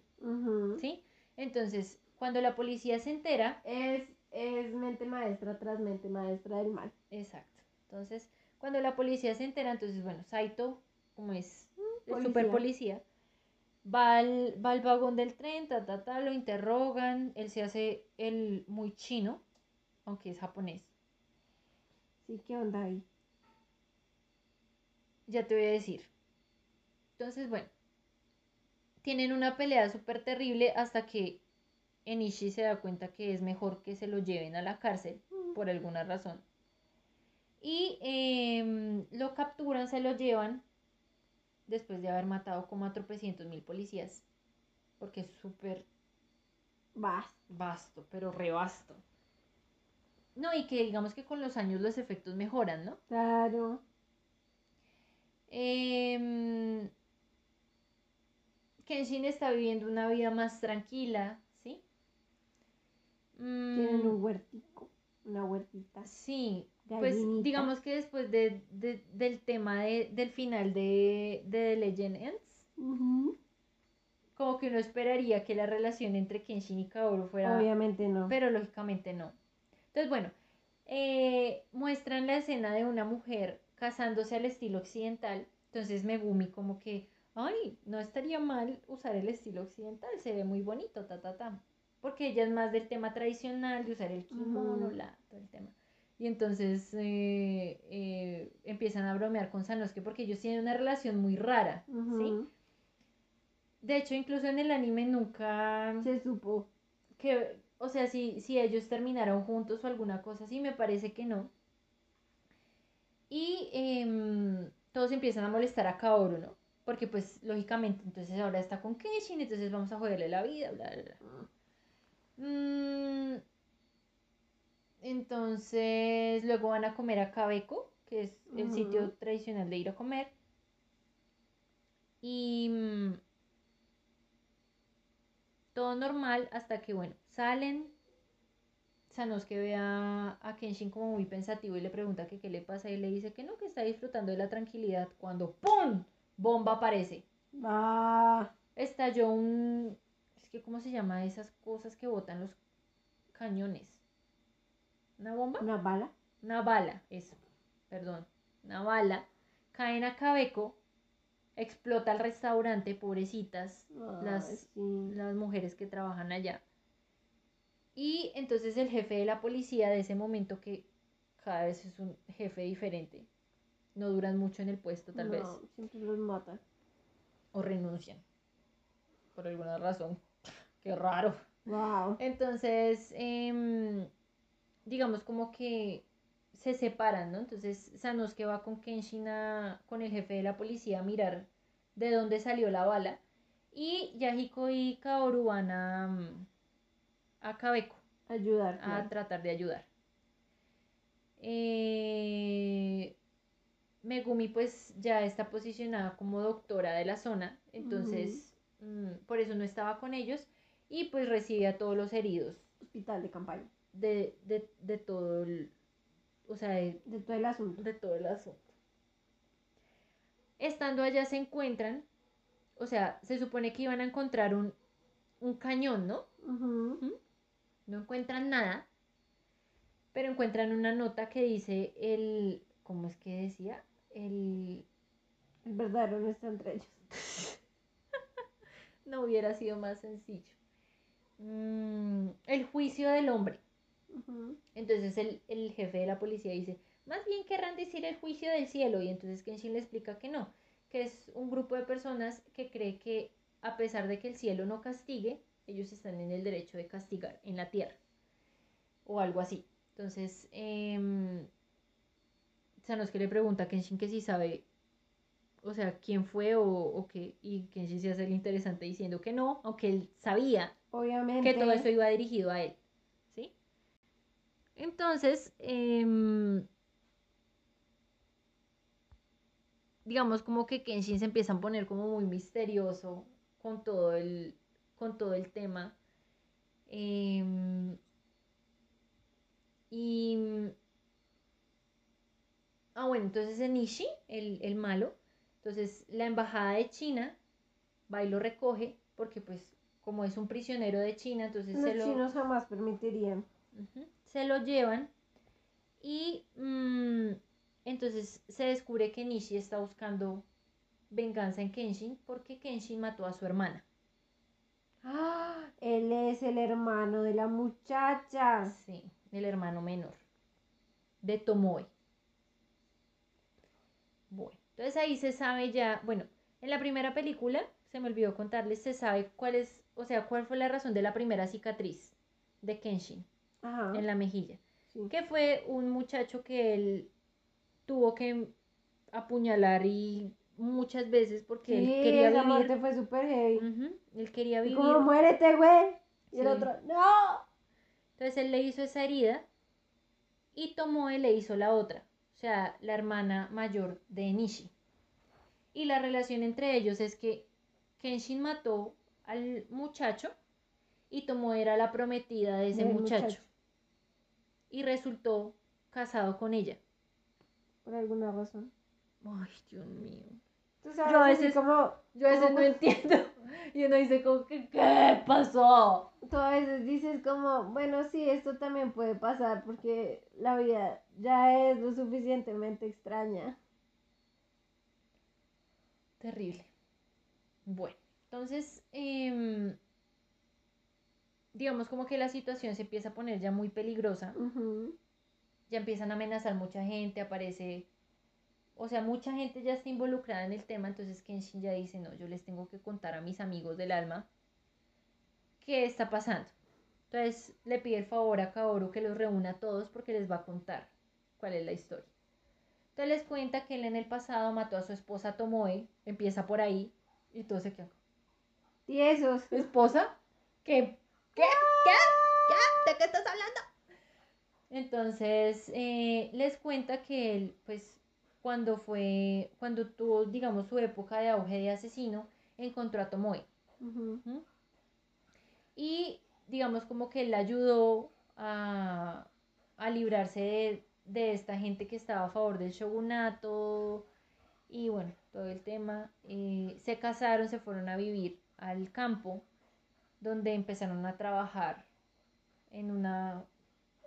¿sí? Entonces, cuando la policía se entera, Es, es mente maestra tras mente maestra del mal. exacto, entonces, cuando la policía se entera, entonces, bueno, Saito, como es policía. super policía, va al, va al vagón del tren, ta, ta, ta, lo interrogan, él se hace el muy chino, aunque es japonés. Sí, ¿qué onda ahí? Ya te voy a decir. Entonces, bueno, tienen una pelea súper terrible hasta que Enishi se da cuenta que es mejor que se lo lleven a la cárcel por alguna razón. Y em, lo capturan, se lo llevan después de haber matado como a tropecientos mil policías. Porque es súper Vas. vasto, pero revasto. No, y que digamos que con los años los efectos mejoran, ¿no? Claro. Em, Kenshin está viviendo una vida más tranquila, ¿sí? Tienen Mm, un huertico. Una huertita. sí, pues digamos que después de, de- del tema de- del final de, de The Legend Ends, como que uno esperaría que la relación entre Kenshin y Kaoru fuera Obviamente no. pero lógicamente no. Entonces, bueno, eh, muestran la escena de una mujer casándose al estilo occidental. Entonces Megumi como que, ay, no estaría mal usar el estilo occidental, se ve muy bonito, ta, ta, ta. Porque ella es más del tema tradicional, de usar el kimono, la, todo el tema. Y entonces eh, eh, empiezan a bromear con Sanosuke porque ellos tienen una relación muy rara, ¿sí? De hecho, incluso en el anime nunca Se supo. que, o sea, si, si ellos terminaron juntos o alguna cosa así, me parece que no. Y em, todos empiezan a molestar a Kaoru, ¿no? Porque pues, lógicamente, entonces ahora está con Kenshin, entonces vamos a joderle la vida, bla, bla, bla. Mm, entonces, luego van a comer a Kabeko, que es el sitio tradicional de ir a comer. Y mm, todo normal hasta que, bueno, salen. Sanosuke ve a, a Kenshin como muy pensativo y le pregunta que qué le pasa y le dice que no, que está disfrutando de la tranquilidad cuando ¡pum! Bomba aparece. Va. Estalló un... Es que, ¿cómo se llama esas cosas que botan los cañones? ¿Una bomba? Una bala. Una bala, eso, perdón, una bala, caen a Cabeco, explota el restaurante, pobrecitas, las, sí. las mujeres que trabajan allá. Y entonces el jefe de la policía de ese momento, que cada vez es un jefe diferente, no duran mucho en el puesto tal vez, No, siempre los matan. o renuncian, por alguna razón. Qué raro. Wow. Entonces, em, digamos como que se separan, ¿no? Entonces Sanosuke va con Kenshin a- con el jefe de la policía a mirar de dónde salió la bala. Y Yahiko y Kaoru van a, a Kabeko Ayudar. a tratar de ayudar. Eh, Megumi pues ya está posicionada como doctora de la zona, entonces mm, por eso no estaba con ellos y pues recibe a todos los heridos Hospital de campaña. de, de, de todo el, o sea, de, De todo el asunto. de todo el asunto. Estando allá se encuentran, o sea, se supone que iban a encontrar un, un cañón, ¿no? No encuentran nada, pero encuentran una nota que dice el, ¿cómo es que decía? El, verdadero no está entre ellos. no hubiera sido más sencillo. Mm, el juicio del hombre. Entonces el, el jefe de la policía dice, más bien querrán decir el juicio del cielo. Y entonces Kenshin le explica que no, que es un grupo de personas que cree que a pesar de que el cielo no castigue, ellos están en el derecho de castigar en la tierra. O algo así. Entonces, eh, Sanosuke le pregunta a Kenshin que si sabe, o sea, quién fue o, o qué. Y Kenshin se hace el interesante diciendo que no, aunque él sabía Obviamente. que todo eso iba dirigido a él, ¿sí? Entonces, em, digamos como que Kenshin se empieza a poner como muy misterioso con todo el, con todo el tema. Em, y... Ah, bueno, entonces en Nishi, el, el malo, entonces la embajada de China va y lo recoge porque pues como es un prisionero de China, entonces Los se lo, chinos jamás permitirían. Se lo llevan y mm, entonces se descubre que Nishi está buscando venganza en Kenshin porque Kenshin mató a su hermana. ¡Ah! Él es el hermano de la muchacha. Sí, el hermano menor de Tomoe. Bueno, entonces ahí se sabe ya, bueno, en la primera película, se me olvidó contarles, se sabe cuál es, o sea, cuál fue la razón de la primera cicatriz de Kenshin Ajá. en la mejilla. sí. que fue un muchacho que él tuvo que apuñalar y muchas veces porque él quería esa vivir. muerte fue súper heavy. Él quería vivir. como muérete, güey. Y el otro, no. Entonces él le hizo esa herida y Tomoe le hizo la otra, sea, la hermana mayor de Nishi. Y la relación entre ellos es que Kenshin mató al muchacho y Tomoe era la prometida de ese Del muchacho. Y resultó casado con ella. Por alguna razón. Ay, Dios mío. Tú sabes, Yo a veces- como, Yo a veces no entiendo. Y uno dice como que, ¿qué pasó? tú a veces dices como, bueno, sí, esto también puede pasar porque la vida ya es lo suficientemente extraña. Terrible. Bueno, entonces, em, digamos como que la situación se empieza a poner ya muy peligrosa. Ya empiezan a amenazar mucha gente, aparece... O sea, mucha gente ya está involucrada en el tema, entonces Kenshin ya dice, no, yo les tengo que contar a mis amigos del alma qué está pasando. Entonces le pide el favor a Kaoru que los reúna a todos porque les va a contar cuál es la historia. Entonces les cuenta que él en el pasado mató a su esposa Tomoe, empieza por ahí, y todos se quedan. Y esos. ¿Esposa? ¿Qué? ¿Qué? ¿Qué? ¿Qué? ¿De qué estás hablando? Entonces eh, les cuenta que él, pues, cuando fue, cuando tuvo, digamos, su época de auge de asesino, encontró a Tomoe. Ujú. ¿m? Y digamos como que él ayudó a, a librarse de, de esta gente que estaba a favor del shogunato y bueno, todo el tema. Eh, se casaron, se fueron a vivir al campo, donde empezaron a trabajar en una,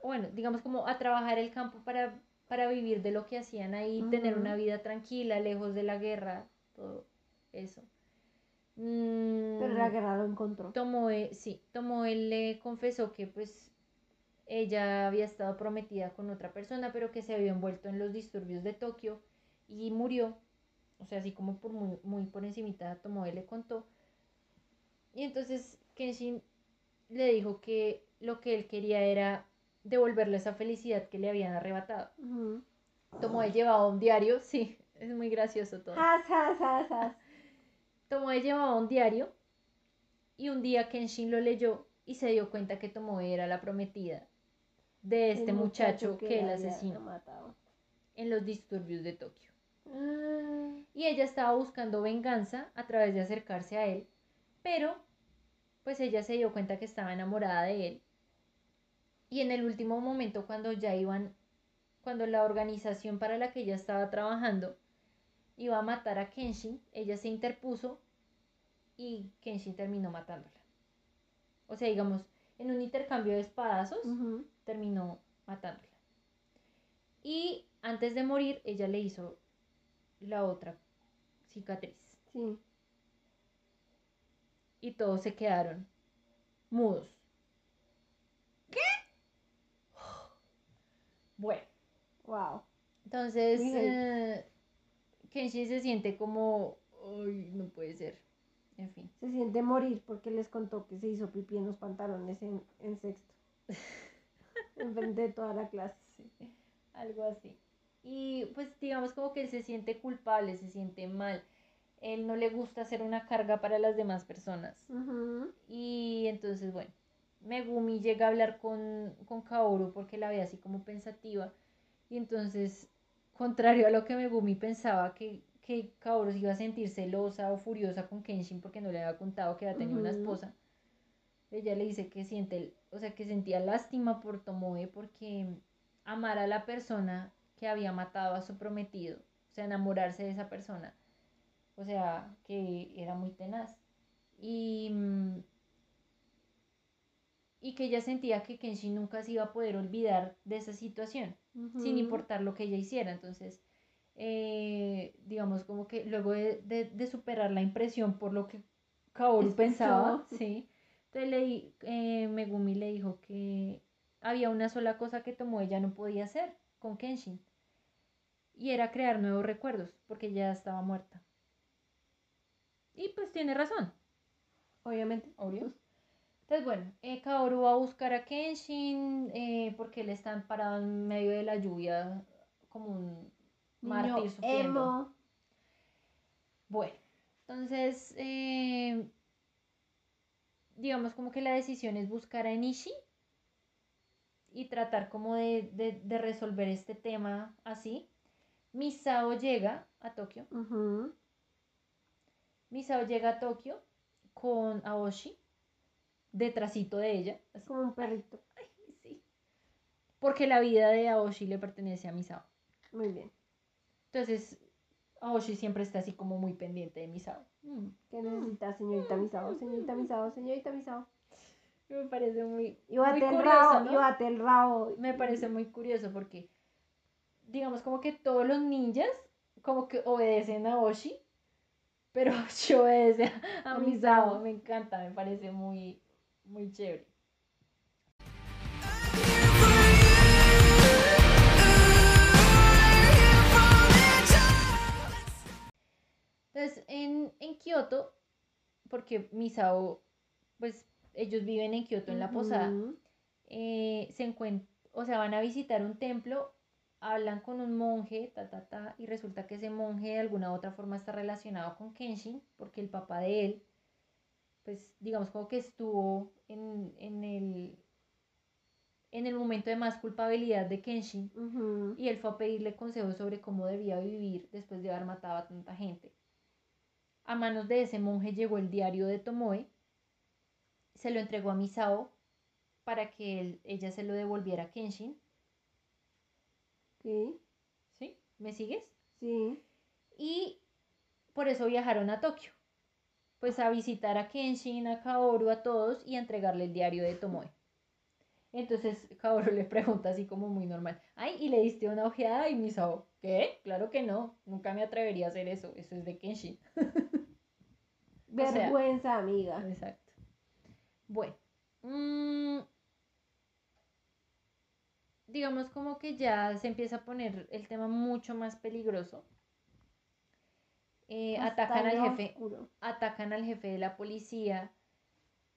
bueno, digamos como a trabajar el campo para, para vivir de lo que hacían ahí, tener una vida tranquila, lejos de la guerra, todo eso. Mm, Pero la guerra lo encontró. Tomoe, sí, Tomoe le confesó que pues ella había estado prometida con otra persona, pero que se había envuelto en los disturbios de Tokio y murió. O sea, así como por muy, muy por encimita Tomoe le contó. Y entonces Kenshin le dijo que lo que él quería era devolverle esa felicidad que le habían arrebatado. Ujú. Tomoe llevaba un diario, sí, es muy gracioso todo. Has, has, has, has. Tomoe llevaba un diario y un día Kenshin lo leyó y se dio cuenta que Tomoe era la prometida de este El muchacho, que, él había asesinó matado. en los disturbios de Tokio. Ah, Y ella estaba buscando venganza a través de acercarse a él, pero pues ella se dio cuenta que estaba enamorada de él. Y en el último momento, cuando ya iban, cuando la organización para la que ella estaba trabajando iba a matar a Kenshin, ella se interpuso y Kenshin terminó matándola. O sea, digamos, en un intercambio de espadazos, terminó matándola. Y antes de morir, ella le hizo la otra cicatriz. Sí. Y todos se quedaron mudos. Bueno, Wow. entonces eh, Kenshi se siente como, ay, no puede ser. En fin. Se siente morir porque les contó que se hizo pipí en los pantalones en, en sexto. Enfrente de toda la clase. Sí, algo así. Y pues digamos como que él se siente culpable, se siente mal. Él no le gusta ser una carga para las demás personas. Y entonces, bueno, Megumi llega a hablar con, con Kaoru porque la ve así como pensativa. Y entonces, contrario a lo que Megumi pensaba, que, que Kaoru se iba a sentir celosa o furiosa con Kenshin porque no le había contado que había tenido una esposa, ella le dice que siente, o sea, que sentía lástima por Tomoe porque amar a la persona que había matado a su prometido, o sea, enamorarse de esa persona, o sea, que era muy tenaz. Y, mm, y que ella sentía que Kenshin nunca se iba a poder olvidar de esa situación, sin importar lo que ella hiciera. Entonces, eh, digamos como que luego de, de- de superar la impresión por lo que Kaoru pensaba, sí, entonces le, eh, Megumi le dijo que había una sola cosa que tomó ella no podía hacer con Kenshin. Y era crear nuevos recuerdos, porque ya estaba muerta. Y pues tiene razón. Obviamente. Obvio. Entonces, bueno, eh, Kaoru va a buscar a Kenshin eh, porque él está parado en medio de la lluvia como un mártir Niño sufriendo. emo. Bueno, entonces, eh, digamos como que la decisión es buscar a Enishi y tratar como de, de- de resolver este tema así. Misao llega a Tokio. Misao llega a Tokio con Aoshi detrásito de ella. así. Como un perrito. Ay, sí. Porque la vida de Aoshi le pertenece a Misao. Muy bien. Entonces, Aoshi siempre está así como muy pendiente de Misao. Mm. ¿Qué necesita, señorita Misao? Señorita Misao, señorita Misao. Me parece muy, muy curioso, el rabo. Me parece muy curioso porque, digamos, como que todos los ninjas como que obedecen a Oshi, pero Oshi obedece a, a. Misao. Me encanta, me parece muy, muy chévere. Entonces, en, en Kioto, porque Misao, pues ellos viven en Kioto, en la posada, eh, se encuentran, o sea, van a visitar un templo, hablan con un monje, ta, ta, ta, y resulta que ese monje de alguna u otra forma está relacionado con Kenshin, porque el papá de él, pues digamos como que estuvo en, en el, en el momento de más culpabilidad de Kenshin, y él fue a pedirle consejos sobre cómo debía vivir después de haber matado a tanta gente. A manos de ese monje llegó el diario de Tomoe, se lo entregó a Misao para que él- ella se lo devolviera a Kenshin. Ok, ¿Sí? ¿Me sigues? Sí. Y por eso viajaron a Tokio. Pues a visitar a Kenshin, a Kaoru, a todos y a entregarle el diario de Tomoe. Entonces Kaoru le pregunta así como muy normal, ay, ¿y le diste una ojeada? Y Misao, ¿qué? Claro que no, nunca me atrevería a hacer eso, eso es de Kenshin. sea- Vergüenza, amiga. Exacto. Bueno, mm, digamos como que ya se empieza a poner el tema mucho más peligroso. Eh, atacan al jefe, oscuro. atacan al jefe de la policía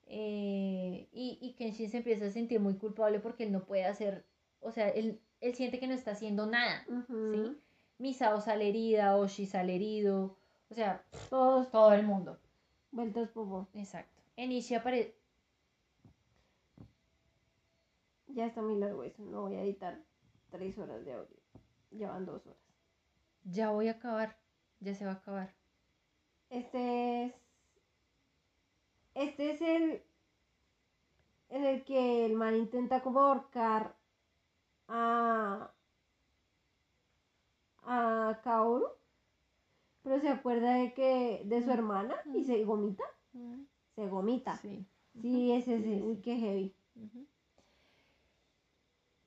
eh, y, y Kenshin se empieza a sentir muy culpable porque él no puede hacer, o sea, él, él siente que no está haciendo nada. ¿sí? Misao sale herida, Oshi sale herido, o sea, Todos todo el mundo. vueltos popó. Exacto. Enishi aparece. Ya está muy largo eso, no voy a editar tres horas de audio. Ya van dos horas. Ya voy a acabar. Ya se va a acabar. Este es. Este es el. En el que el man intenta como ahorcar a. a Kaoru. Pero se acuerda de que. de su hermana y se gomita. Se gomita. Sí. Sí, es ese. Sí, Uy, qué heavy.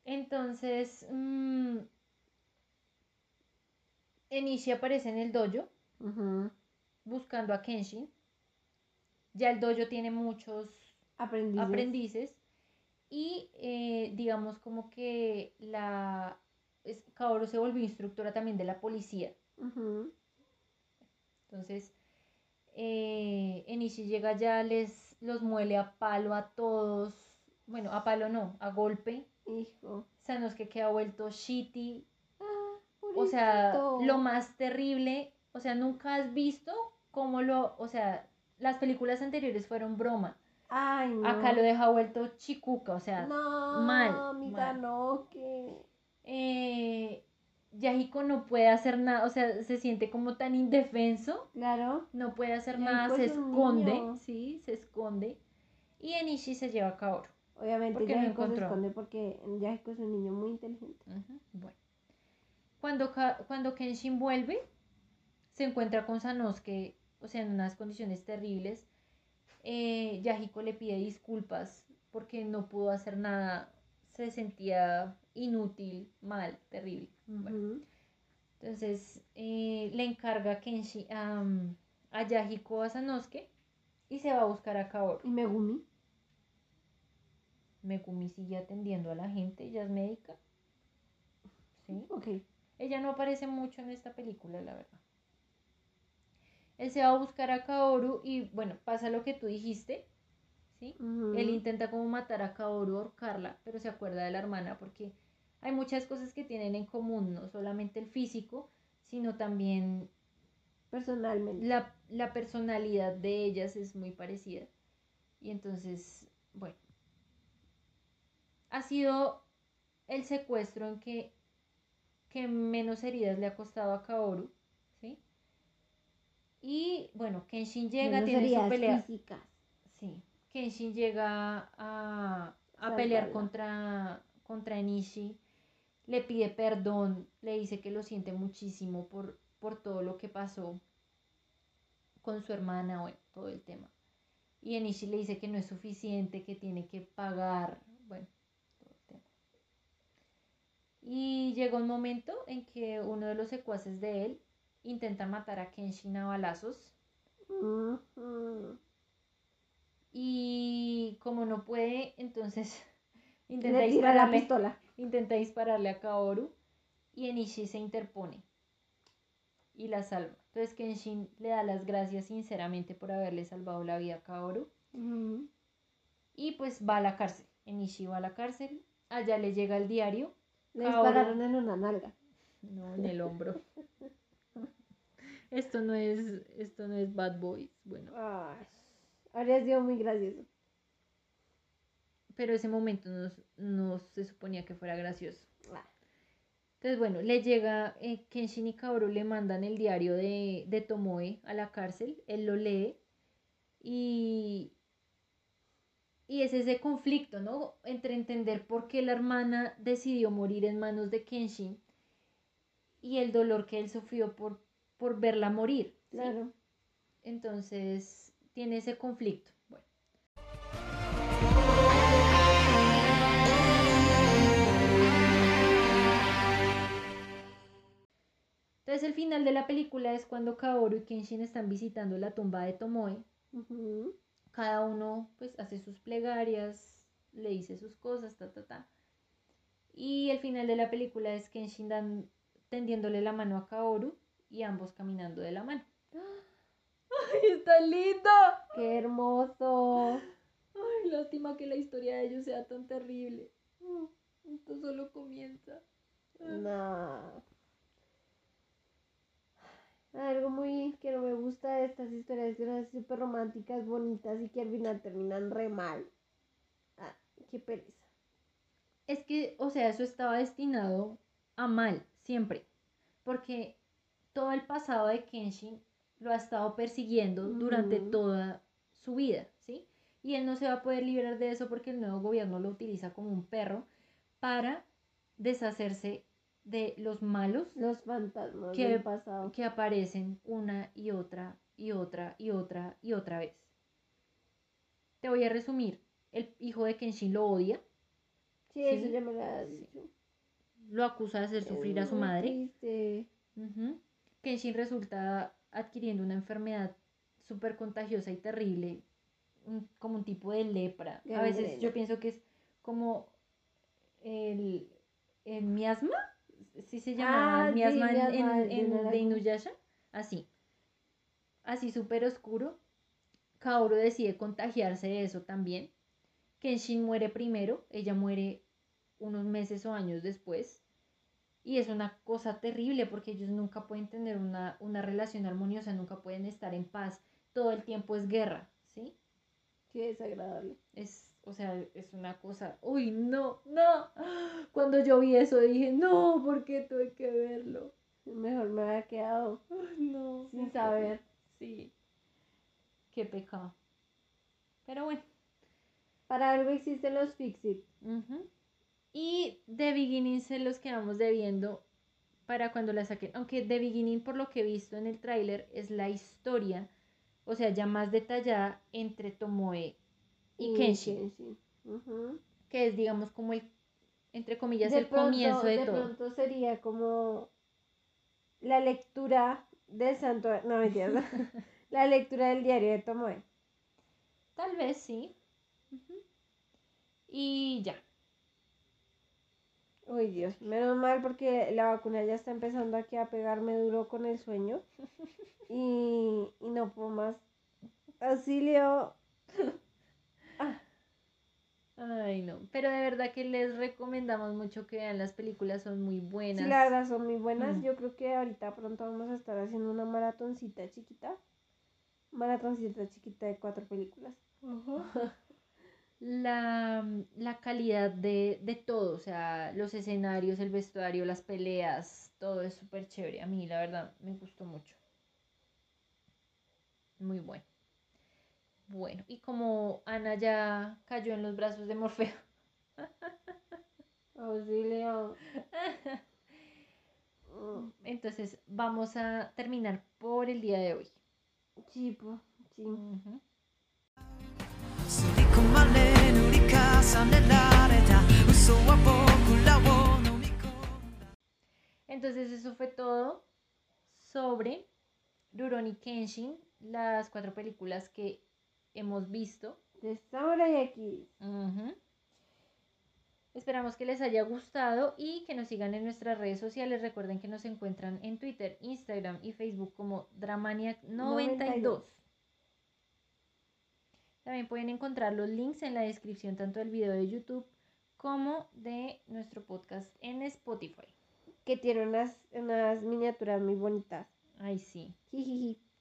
Entonces, mm, Enishi aparece en el dojo buscando a Kenshin. Ya el dojo tiene muchos Aprendices. aprendices y eh, digamos como que la es- Kaoru se volvió instructora también de la policía. Entonces, eh, Enishi llega allá, les los muele a palo a todos. Bueno, a palo no, a golpe. Hijo. Sanosuke queda vuelto shitty. O sea, lo más terrible. O sea, nunca has visto cómo lo. O sea, las películas anteriores fueron broma. Ay, no. Acá lo deja vuelto chicuca. O sea, No, mal, Mita, mal. no, que. eh, Yahiko no puede hacer nada. O sea, se siente como tan indefenso. Claro. No puede hacer Yahiko nada. Se es esconde. niño. Sí, se esconde. Y Enishi se lleva a Kaoru. Obviamente no Yahiko se esconde porque Yahiko es un niño muy inteligente. Ujú, Bueno. Cuando, cuando Kenshin vuelve, se encuentra con Sanosuke, o sea, en unas condiciones terribles. Eh, Yahiko le pide disculpas porque no pudo hacer nada. Se sentía inútil, mal, terrible. Bueno, entonces eh, le encarga a, Kenshin, am, a Yahiko a Sanosuke y se va a buscar a Kaoru. Y Megumi. Megumi sigue atendiendo a la gente, ella es médica. ¿Sí? Ok. Ella no aparece mucho en esta película, la verdad. Él se va a buscar a Kaoru y bueno, pasa lo que tú dijiste, ¿sí? Él intenta como matar a Kaoru, ahorcarla, pero se acuerda de la hermana porque hay muchas cosas que tienen en común, no solamente el físico, sino también Personalmente. la, la personalidad de ellas es muy parecida. Y entonces, bueno, ha sido el secuestro en que, que menos heridas le ha costado a Kaoru, ¿sí? Y bueno, Kenshin llega, Menos tiene su pelea. físicas. Sí, Kenshin llega a, a pelear contra, contra Enishi, le pide perdón, le dice que lo siente muchísimo por, por todo lo que pasó con su hermana, bueno, todo el tema. Y Enishi le dice que no es suficiente, que tiene que pagar, bueno. Y llega un momento en que uno de los secuaces de él intenta matar a Kenshin a balazos. Y como no puede, entonces intenta Le tira la dispararle, pistola. intenta dispararle a Kaoru y Enishi se interpone y la salva. Entonces Kenshin le da las gracias sinceramente por haberle salvado la vida a Kaoru y pues va a la cárcel. Enishi va a la cárcel, allá le llega el diario, Le dispararon en una nalga. no en el hombro. Esto no es, esto no es Bad Boys, bueno, Ay, habría sido muy gracioso. pero ese momento no, no se suponía que fuera gracioso. Ah, Entonces, bueno, le llega, eh, Kenshin y Kaoru le mandan el diario de, de Tomoe a la cárcel, él lo lee y, y es ese conflicto, ¿no? Entre entender por qué la hermana decidió morir en manos de Kenshin y el dolor que él sufrió por, por verla morir. ¿sí? Claro. Entonces, tiene ese conflicto. Bueno. Entonces el final de la película es cuando Kaoru y Kenshin están visitando la tumba de Tomoe. Ujú. Cada uno pues hace sus plegarias, le dice sus cosas, ta, ta, ta. Y el final de la película es Kenshin dan, tendiéndole la mano a Kaoru y ambos caminando de la mano. ¡Ay, está lindo! ¡Qué hermoso! Ay, lástima que la historia de ellos sea tan terrible. Esto solo comienza. No. Algo muy que no me gusta de estas historias que son súper románticas, bonitas y que al final terminan re mal. Ah, qué pereza. Es que, o sea, eso estaba destinado a mal, siempre. Porque todo el pasado de Kenshin lo ha estado persiguiendo durante toda su vida, ¿sí? Y él no se va a poder librar de eso porque el nuevo gobierno lo utiliza como un perro para deshacerse de los malos Los fantasmas que, del pasado. que aparecen una y otra y otra y otra y otra vez. Te voy a resumir. El hijo de Kenshin lo odia, Sí, eso ya me lo has dicho. lo acusa de hacer sufrir a su madre. Ujú. Kenshin resulta adquiriendo una enfermedad súper contagiosa y terrible, un- como un tipo de lepra. A veces yo pienso que es como el, el miasma, sí se llama Ah, sí, miasma en, miasma en- de Inuyasha, así, así súper oscuro. Kaoru decide contagiarse de eso también. Kenshin muere primero, ella muere unos meses o años después. Y es una cosa terrible porque ellos nunca pueden tener una, una relación armoniosa, nunca pueden estar en paz. Todo el tiempo es guerra, ¿sí? Qué desagradable. Es, o sea, es una cosa, uy, no, no. Cuando yo vi eso dije, no, ¿por qué tuve que verlo? Mejor me había quedado no. sin saber. Sí. Qué pecado. Pero bueno. Para algo existen los Fixit. Ujú. Y The Beginning se los quedamos debiendo para cuando la saquen. Aunque The Beginning, por lo que he visto en el tráiler, es la historia, o sea, ya más detallada entre Tomoe y Kenshin, Ujú. que es, digamos, como el, entre comillas, de el pronto, comienzo de, de todo. pronto sería como la lectura del santo, no mentiras, la lectura del diario de Tomoe. Tal vez sí. Y ya. Uy Dios, menos mal porque la vacuna ya está empezando aquí a pegarme duro con el sueño y, y no puedo más. Auxilio. Ay, no. Pero de verdad que les recomendamos mucho que vean las películas, son muy buenas. Sí, la verdad son muy buenas. Mm. Yo creo que ahorita pronto vamos a estar haciendo una maratoncita chiquita. Maratoncita chiquita de cuatro películas. la, la calidad de, de todo, o sea, los escenarios, el vestuario, las peleas, todo es súper chévere. A mí, la verdad, me gustó mucho. Muy bueno. Bueno, y como Ana ya cayó en los brazos de Morfeo. Auxilio. Entonces vamos a terminar por el día de hoy. Sí, pues, sí. Entonces eso fue todo sobre Rurouni Kenshin, las cuatro películas que hemos visto. De Samurai X. Ujú. Esperamos que les haya gustado y que nos sigan en nuestras redes sociales. Recuerden que nos encuentran en Twitter, Instagram y Facebook como Dramaniac92. También pueden encontrar los links en la descripción tanto del video de YouTube como de nuestro podcast en Spotify. Que tiene unas, unas miniaturas muy bonitas. Ay, sí,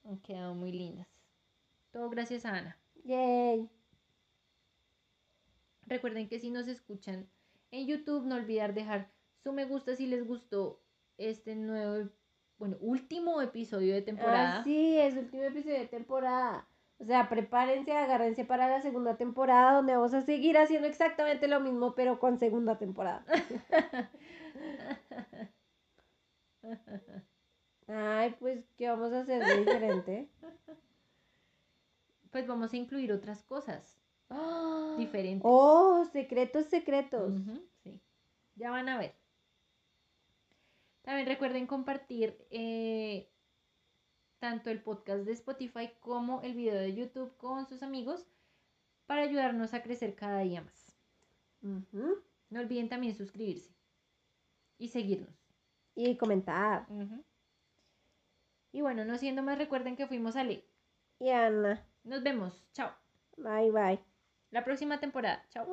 han quedado muy lindas. Todo gracias a Ana. Yay. Recuerden que si nos escuchan en YouTube, no olvidar dejar su me gusta si les gustó este nuevo, bueno, último episodio de temporada. Ah, sí, es el último episodio de temporada. O sea, prepárense, agárrense para la segunda temporada donde vamos a seguir haciendo exactamente lo mismo, pero con segunda temporada. Ay, pues, ¿qué vamos a hacer de diferente? Pues vamos a incluir otras cosas diferentes. Oh, secretos, secretos. Sí, ya van a ver. También recuerden compartir eh, tanto el podcast de Spotify como el video de YouTube con sus amigos para ayudarnos a crecer cada día más. No olviden también suscribirse y seguirnos. Y comentar. Y bueno, no siendo más, recuerden que fuimos a Le. Y Ana. Nos vemos. Chao. Bye, bye. La próxima temporada. Chao.